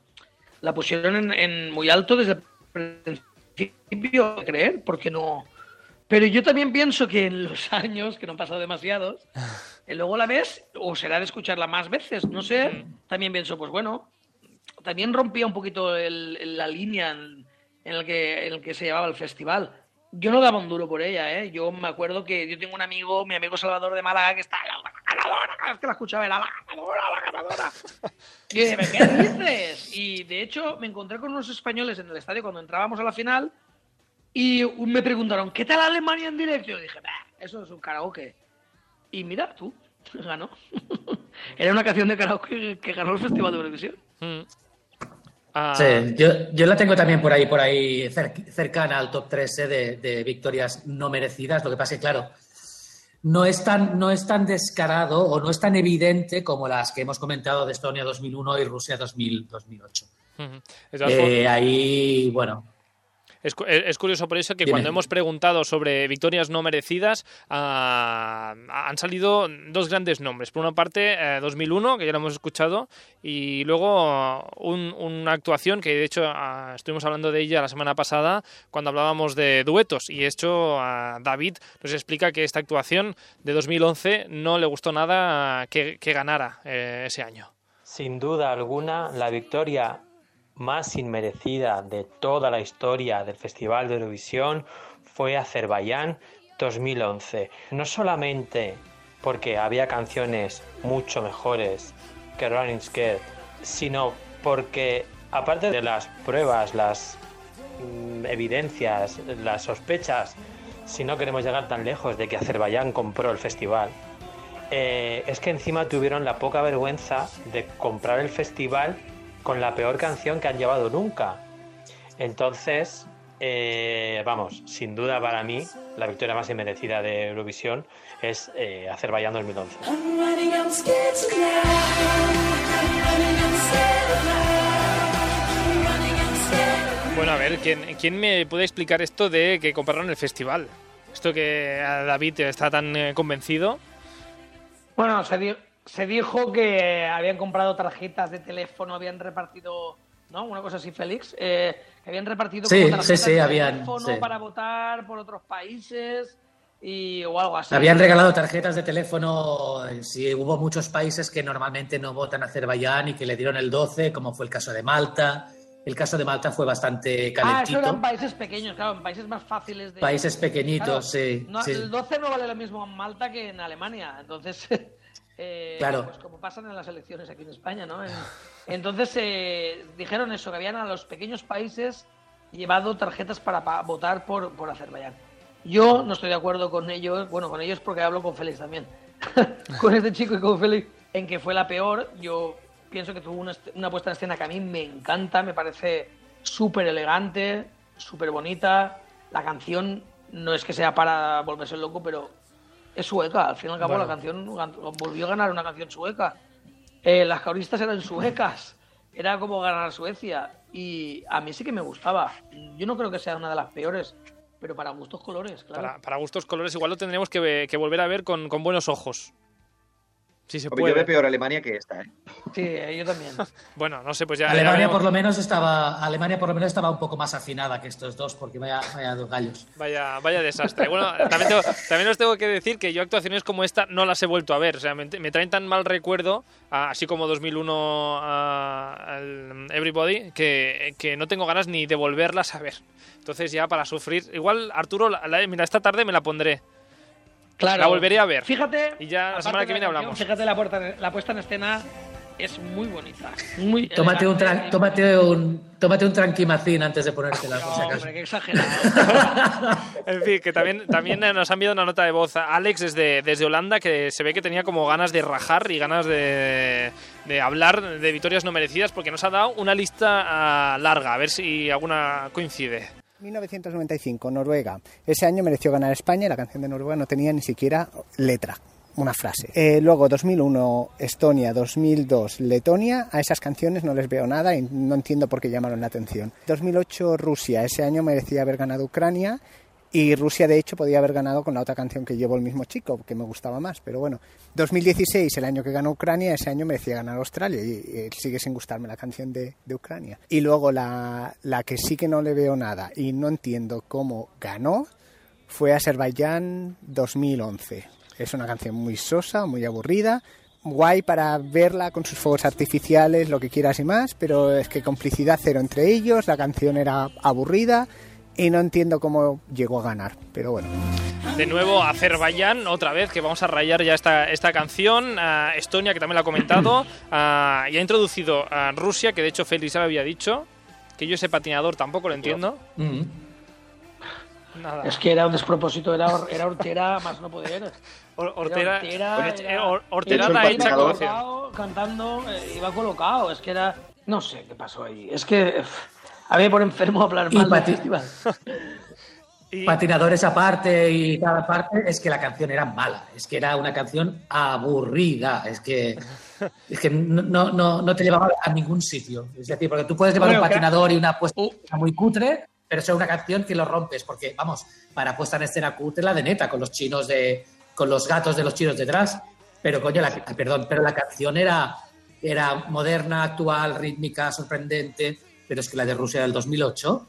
Speaker 1: la pusieron en, en muy alto desde el principio, creer, porque no... Pero yo también pienso que en los años, que no han pasado demasiados, eh, luego la ves, o será de escucharla más veces, no sé, también pienso, pues bueno, también rompía un poquito el- el- la línea en, en el que, en el que se llevaba el festival. Yo no daba un duro por ella, ¿eh? Yo me acuerdo que yo tengo un amigo, mi amigo Salvador de Málaga, que está la ganadora, cada vez que la escuchaba era la ganadora, la ganadora. Y yo dije, ¿qué dices? Y de hecho me encontré con unos españoles en el estadio cuando entrábamos a la final y me preguntaron, ¿qué tal Alemania en directo? Yo dije, "Bah, eso es un karaoke. Y mira tú, ganó. Era una canción de karaoke que ganó el Festival de Eurovisión.
Speaker 2: Ah,
Speaker 3: Sí, yo, yo la tengo también por ahí, por ahí cer- cercana al top 3 eh, de, de victorias no merecidas. Lo que pasa es que, claro, no es, tan, no es tan descarado o no es tan evidente como las que hemos comentado de Estonia 2001 y Rusia 2000, 2008.
Speaker 2: ujú. De todas
Speaker 3: Eh, ahí, bueno,
Speaker 2: Es, es curioso por eso que
Speaker 3: Dime.
Speaker 2: cuando hemos preguntado sobre victorias no merecidas ah, han salido dos grandes nombres. Por una parte, eh, 2001, que ya lo hemos escuchado, y luego un- una actuación que de hecho ah, estuvimos hablando de ella la semana pasada cuando hablábamos de duetos. Y de hecho, David nos explica que esta actuación de 2011 no le gustó nada que, que ganara eh, ese año.
Speaker 13: Sin duda alguna, la victoria más inmerecida de toda la historia del Festival de Eurovisión fue Azerbaiyán 2011. No solamente porque había canciones mucho mejores que Running Scared, sino porque aparte de las pruebas, las mm, evidencias, las sospechas, si no queremos llegar tan lejos de que Azerbaiyán compró el festival, eh, es que encima tuvieron la poca vergüenza de comprar el festival con la peor canción que han llevado nunca. Entonces, eh, vamos, sin duda para mí, la victoria más inmerecida de Eurovisión es eh, Azerbaiyán 2011.
Speaker 12: I'm running, I'm scared tonight. I'm running, I'm scared tonight. I'm running, I'm scared.
Speaker 2: Bueno, a ver, ¿quién, quién me puede explicar esto de que compraron el festival? Esto que a David está tan eh, convencido.
Speaker 1: Bueno, se, di- se dijo que habían comprado tarjetas de teléfono, habían repartido, ¿no? Una cosa así, Félix. eh, que habían repartido
Speaker 3: Sí,
Speaker 1: como
Speaker 3: sí,
Speaker 1: tarjetas
Speaker 3: sí,
Speaker 1: de
Speaker 3: habían,
Speaker 1: teléfono para votar por otros países y, o algo así.
Speaker 3: habían regalado tarjetas de teléfono. eh, Sí, hubo muchos países que normalmente no votan a Azerbaiyán y que le dieron el 12, como fue el caso de Malta. El caso de Malta fue bastante
Speaker 1: Ah, eso
Speaker 3: calentito.
Speaker 1: eran países pequeños, claro, en países más fáciles de...
Speaker 3: Países pequeñitos, sí,
Speaker 1: no,
Speaker 3: sí.
Speaker 1: El 12 no vale lo mismo en Malta que en Alemania, entonces... eh,
Speaker 3: Claro.
Speaker 1: Pues como pasan en las elecciones aquí en España, ¿no? En- entonces eh, dijeron eso, que habían a los pequeños países llevado tarjetas para pa- votar por, por Azerbaiyán. Yo no estoy de acuerdo con ellos, bueno, con ellos porque hablo con Félix también, con este chico y con Félix, en que fue la peor. Yo pienso que tuvo una, una puesta en escena que a mí me encanta, me parece súper elegante, súper bonita. La canción no es que sea para volverse loco, pero es sueca. Al fin y al cabo,
Speaker 2: Bueno.
Speaker 1: la canción volvió a ganar una canción sueca. Eh, las coristas eran suecas. Era como ganar Suecia. Y a mí sí que me gustaba. Yo no creo que sea una de las peores, pero para gustos colores, claro.
Speaker 2: Para, para gustos colores, igual lo tendremos que, ve- que volver a ver con, con buenos ojos. Si se puede.
Speaker 4: yo veo peor Alemania que esta, ¿eh?
Speaker 1: Sí, eh, yo también.
Speaker 2: Bueno, no sé, pues ya. ya
Speaker 3: Alemania
Speaker 2: veremos.
Speaker 3: por lo menos estaba Alemania por lo menos estaba un poco más afinada que estos dos porque vaya, vaya dos gallos.
Speaker 2: Vaya, vaya desastre. Bueno, también, tengo- también os tengo que decir que yo actuaciones como esta no las he vuelto a ver. O sea, me, me traen tan mal recuerdo, así como 2001 ah, al Everybody, que, que no tengo ganas ni de volverlas a ver. Entonces ya para sufrir... Igual, Arturo, la- la- mira, esta tarde me la pondré.
Speaker 1: Claro.
Speaker 2: La volveré a ver.
Speaker 1: Fíjate.
Speaker 2: Y ya la semana que viene
Speaker 1: canción,
Speaker 2: hablamos.
Speaker 1: Fíjate la, puerta- la puesta en escena es muy bonita. Muy
Speaker 3: Tómate un, tómate un, tómate un tranquimacín antes de ponértela, por si
Speaker 1: No,
Speaker 3: acaso.
Speaker 1: hombre, qué exagerado.
Speaker 2: En fin, que también, también nos ha enviado una nota de voz a Alex desde, desde Holanda que se ve que tenía como ganas de rajar y ganas de, de hablar de victorias no merecidas porque nos ha dado una lista ah, larga, a ver si alguna coincide.
Speaker 14: 1995, Noruega. Ese año mereció ganar España y la canción de Noruega no tenía ni siquiera letra, una frase. Eh, luego 2001, Estonia, 2002, Letonia. A esas canciones no les veo nada y no entiendo por qué llamaron la atención. 2008, Rusia. Ese año merecía haber ganado Ucrania Y Rusia, de hecho, podía haber ganado con la otra canción que llevó el mismo chico, que me gustaba más. Pero bueno, 2016, el año que ganó Ucrania, ese año merecía ganar Australia y sigue sin gustarme la canción de, de Ucrania. Y luego la, la que sí que no le veo nada y no entiendo cómo ganó fue Azerbaiyán 2011. Es una canción muy sosa, muy aburrida, guay para verla con sus fuegos artificiales, lo que quieras y más, pero es que complicidad cero entre ellos, la canción era aburrida y no entiendo cómo llegó a ganar, pero bueno.
Speaker 2: De nuevo, Azerbaiyán, otra vez, que vamos a rayar ya esta, esta canción. Ah, Estonia, que también lo ha comentado. Ah, y ha introducido a Rusia, que de hecho Félix ya lo había dicho. Que yo ese patinador tampoco lo entiendo. Nada.
Speaker 1: Es que era un despropósito, era, Or- era Hortera más no poder.
Speaker 2: Or- Hortera-
Speaker 1: Era era-
Speaker 2: Hortera
Speaker 1: iba
Speaker 2: la hecha
Speaker 1: colocado, Cantando, eh, iba colocado. Es que era. No sé qué pasó ahí. Es que. A mí me pone enfermo hablar mal del
Speaker 3: pati-
Speaker 1: festival.
Speaker 3: Patinadores aparte y cada parte, es que la canción era mala, es que era una canción aburrida, es que, es que no, no, no, te llevaba a ningún sitio. Es decir, porque tú puedes llevar
Speaker 1: Bueno,
Speaker 3: un
Speaker 1: que-
Speaker 3: patinador y una puesta escena muy cutre, pero es una canción que lo rompes, porque vamos, para puesta en escena cutre la de neta, con los chinos de, con los gatos de los chinos detrás. Pero coño, la, perdón, pero la canción era, era moderna, actual, rítmica, sorprendente, pero es que la de Rusia del 2008,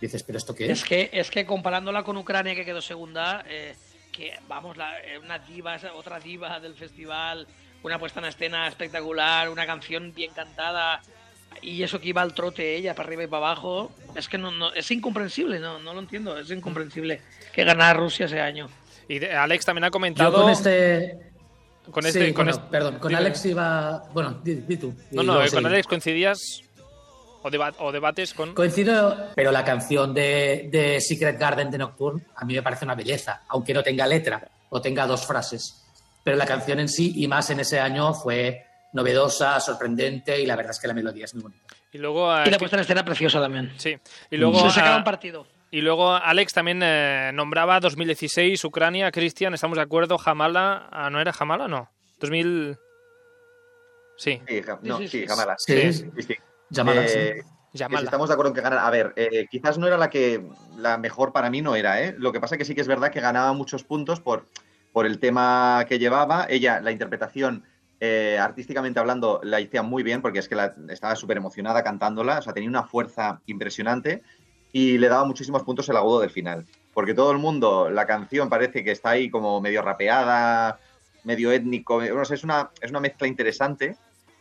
Speaker 3: dices, pero esto qué es?
Speaker 1: Es que, es que comparándola con Ucrania, que quedó segunda, eh, que vamos, la, eh, una diva, otra diva del festival, una puesta en escena espectacular, una canción bien cantada, y eso que iba al trote ella, para arriba y para abajo, es que no, no es incomprensible, no, no lo entiendo, es incomprensible que ganara Rusia ese año.
Speaker 2: Y Alex también ha
Speaker 3: Yo
Speaker 2: comentado.
Speaker 3: con este.
Speaker 2: Con
Speaker 3: Sí,
Speaker 2: este, con
Speaker 3: bueno,
Speaker 2: este-
Speaker 3: perdón, con
Speaker 2: dime.
Speaker 3: Alex iba. Bueno, di, di tú.
Speaker 2: No, no, eh, con. Alex coincidías. O, deba- o debates con.
Speaker 3: Coincido, pero la canción de, de Secret Garden de Nocturne a mí me parece una belleza, aunque no tenga letra o tenga dos frases. Pero la canción en sí, y más en ese año, fue novedosa, sorprendente y la verdad es que la melodía es muy bonita.
Speaker 2: Y luego. eh,
Speaker 1: Y la puesta en escena preciosa también.
Speaker 2: Sí. Y luego.
Speaker 1: Se sacaba un partido.
Speaker 2: Y luego Alex también eh, nombraba 2016 Ucrania, Cristian, estamos de acuerdo, Jamala, ah, ¿no era Jamala? No. 2000... Sí.
Speaker 4: Sí, ja- no,
Speaker 1: Sí,
Speaker 4: sí,
Speaker 1: sí, sí.
Speaker 4: Jamala.
Speaker 3: Sí.
Speaker 4: sí, sí.
Speaker 3: Llamada,
Speaker 4: Eh,
Speaker 3: sí.
Speaker 4: que si
Speaker 2: Yamala.
Speaker 4: estamos de acuerdo en que ganar. A ver, eh, quizás no era la que la mejor para mí no era, ¿eh? Lo que pasa que sí que es verdad que ganaba muchos puntos por, por el tema que llevaba. Ella, la interpretación, eh, artísticamente hablando, la hacía muy bien porque es que la- estaba súper emocionada cantándola, o sea, tenía una fuerza impresionante y le daba muchísimos puntos el agudo del final. Porque todo el mundo, la canción parece que está ahí como medio rapeada, medio étnico, no sé, es una, es una mezcla interesante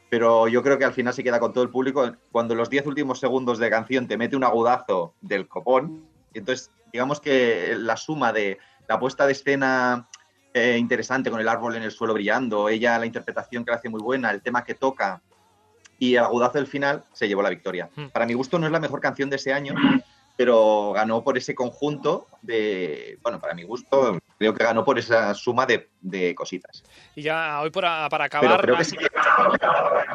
Speaker 4: pero yo creo que al final se queda con todo el público. Cuando los 10 últimos segundos de canción te mete un agudazo del copón, entonces digamos que la suma de la puesta de escena eh, interesante con el árbol en el suelo brillando, ella la interpretación que la hace muy buena, el tema que toca y el agudazo del final se llevó la victoria.
Speaker 2: Hmm.
Speaker 4: Para mi gusto no es la mejor canción de ese año, pero ganó por ese conjunto de, bueno, para mi gusto creo que ganó por esa suma de, de cositas.
Speaker 2: Y ya hoy para, para
Speaker 4: Pero
Speaker 2: acabar,
Speaker 4: creo que sí que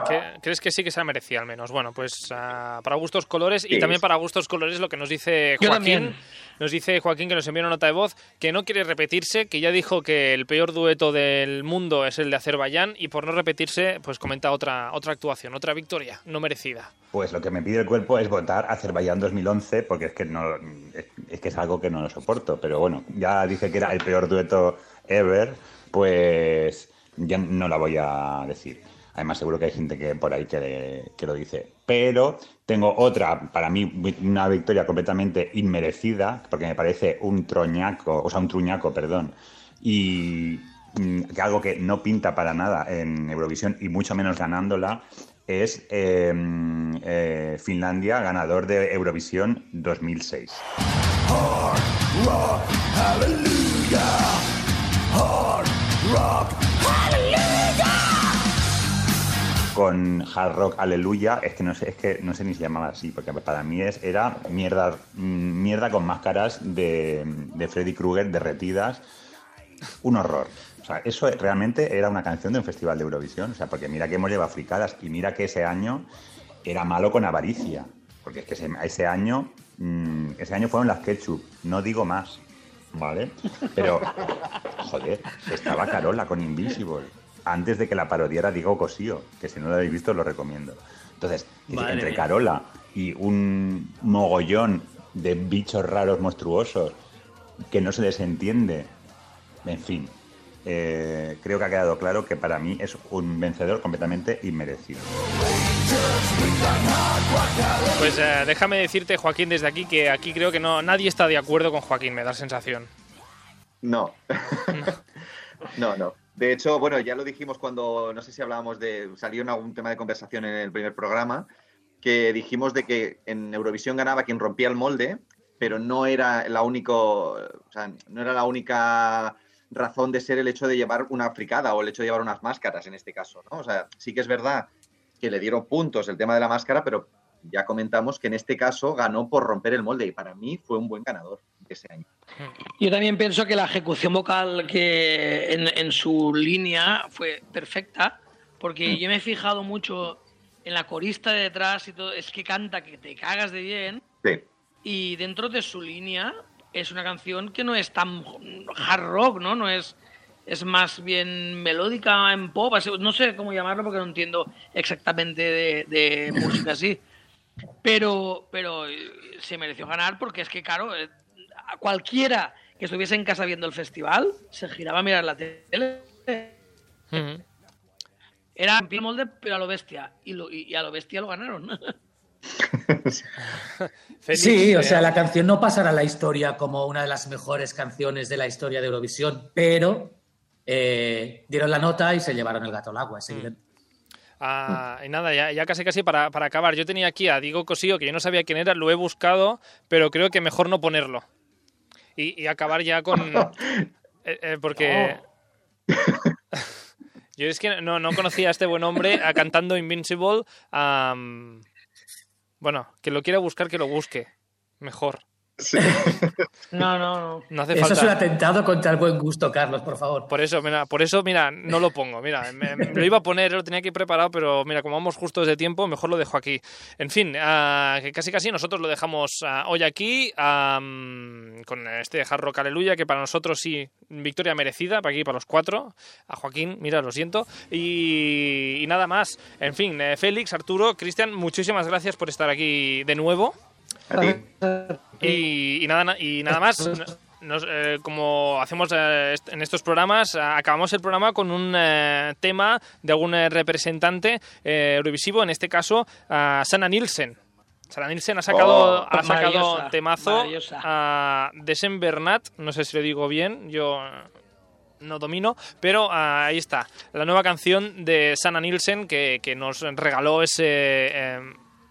Speaker 2: ¿qué- ¿crees que sí que se la merecía al menos? Bueno, pues ah, para gustos colores y
Speaker 4: Sí.
Speaker 2: también para gustos colores lo que nos dice
Speaker 1: Yo
Speaker 2: Joaquín. Nos dice Joaquín que nos envió una nota de voz que no quiere repetirse, que ya dijo que el peor dueto del mundo es el de Azerbaiyán y por no repetirse, pues comenta otra, otra actuación, otra victoria no merecida.
Speaker 15: Pues lo que me pide el cuerpo es votar Azerbaiyán 2011 porque es que no es que es algo que no lo soporto. Pero bueno, ya dije que era el peor dueto ever, pues ya no la voy a decir. Además seguro que hay gente que por ahí que, lo dice. Pero tengo otra, para mí una victoria completamente inmerecida, porque me parece un troñaco, o sea, un truñaco, perdón. Y mm, que algo que no pinta para nada en Eurovisión y mucho menos ganándola es eh, eh, Finlandia, ganador de Eurovisión 2006.
Speaker 7: Rock, hallelujah. Hard rock,
Speaker 15: Con Hard Rock Aleluya, es que no sé, es que no sé ni si llamaba así, porque para mí es, era mierda, mm, mierda con máscaras de, de Freddy Krueger derretidas. Un horror. O sea, eso realmente era una canción de un festival de Eurovisión. O sea, porque mira que hemos llevado fricadas y mira que ese año era malo con avaricia. Porque es que ese, año, mm, ese año fueron las ketchup, no digo más, ¿vale? Pero, joder, estaba Carola con Invisible, antes de que la parodiara Diego Cosío, que si no lo habéis visto lo recomiendo. Entonces,
Speaker 3: Madre
Speaker 15: entre
Speaker 3: mía.
Speaker 15: Carola y un mogollón de bichos raros monstruosos, que no se les entiende. En fin, eh, creo que ha quedado claro que para mí es un vencedor completamente inmerecido.
Speaker 2: Pues eh, déjame decirte, Joaquín, desde aquí que aquí creo que no nadie está de acuerdo con Joaquín, me da la sensación.
Speaker 4: No. no, no. De hecho, bueno, ya lo dijimos cuando, no sé si hablábamos de, salió en algún tema de conversación en el primer programa, que dijimos de que en Eurovisión ganaba quien rompía el molde, pero no era la único, o sea, no era la única razón de ser el hecho de llevar una fricada o el hecho de llevar unas máscaras en este caso, ¿no? O sea, sí que es verdad que le dieron puntos el tema de la máscara, pero ya comentamos que en este caso ganó por romper el molde y para mí fue un buen ganador ese año.
Speaker 1: Yo también pienso que la ejecución vocal que en, en su línea fue perfecta, porque yo me he fijado mucho en la corista de detrás y todo, es que canta que te cagas de bien.
Speaker 4: Sí.
Speaker 1: Y dentro de su línea es una canción que no es tan hard rock, ¿no? No es, es más bien melódica en pop, no sé cómo llamarlo porque no entiendo exactamente de, de música así. Pero, pero eh, se mereció ganar porque es que, claro, eh, a cualquiera que estuviese en casa viendo el festival se giraba a mirar la tele. Era en molde, pero a lo bestia. Y, lo- y- y a lo bestia lo ganaron.
Speaker 3: Sí, o sea,
Speaker 1: eh,
Speaker 3: la canción no pasará a la historia como una de las mejores canciones de la historia de Eurovisión, pero eh, dieron la nota y se llevaron el gato al agua, es evidente.
Speaker 2: Ah, y nada, ya, ya casi casi para, para acabar. Yo tenía aquí a Diego Cosío, que yo no sabía quién era, lo he buscado, pero creo que mejor no ponerlo. Y, y acabar ya con... eh, eh, porque... Yo es que no, no conocía a este buen hombre a cantando Invincible. bueno, que lo quiera buscar, que lo busque. Mejor.
Speaker 1: No, no, no.
Speaker 2: No hace
Speaker 3: Eso
Speaker 2: falta.
Speaker 3: es un atentado contra el buen gusto, Carlos, por favor.
Speaker 2: Por eso, mira, por eso, mira, no lo pongo. Mira, me- me lo iba a poner, lo tenía aquí preparado, pero mira, como vamos justos de tiempo, mejor lo dejo aquí. En fin, ah, que casi casi nosotros lo dejamos ah, hoy aquí con este Hard Rock Aleluya, que para nosotros sí, victoria merecida, para aquí, para los cuatro. A Joaquín, mira, lo siento. Y, y nada más. En fin, eh, Félix, Arturo, Cristian, muchísimas gracias por estar aquí de nuevo. Y, y nada, na- y nada más. Nos, eh, como hacemos eh, est- en estos programas, acabamos el programa con un eh, tema de algún eh, representante eh, eurovisivo, en este caso a Sana Nielsen. Sana Nielsen ha sacado,
Speaker 1: Oh,
Speaker 2: ha sacado temazo a Desembernat, no sé si lo digo bien, yo no domino, pero ah, ahí está, la nueva canción de Sana Nielsen que, que nos regaló ese eh,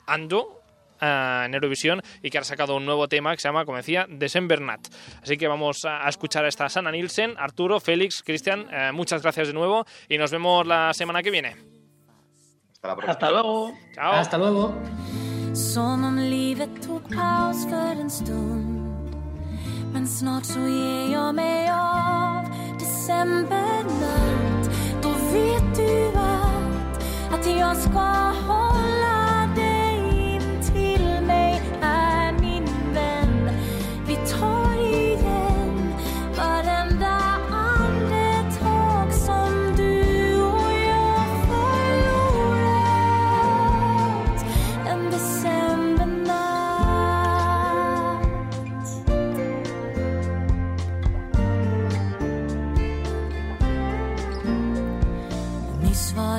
Speaker 2: Ando ah, en Eurovisión y que ha sacado un nuevo tema que se llama, como decía, Desembernat. Así que vamos a, escuchar a esta Sana Nielsen, Arturo, Félix, Cristian, eh, muchas gracias de nuevo y nos vemos la semana que viene.
Speaker 4: Hasta la próxima.
Speaker 1: Hasta luego.
Speaker 2: Chao.
Speaker 3: Hasta luego.
Speaker 12: Men snart så ger jag mig av Decembernatt Då vet du att Att jag ska hålla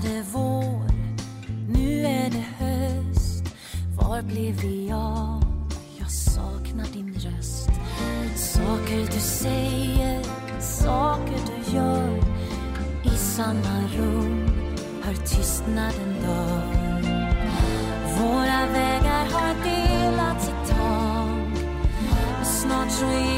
Speaker 12: det vår, nu är det höst. Var blev vi av? Jag saknar din röst. Saker du säger, saker du gör. I samma rum hör tystnaden dör Våra vägar har delats ett tag. Snart så är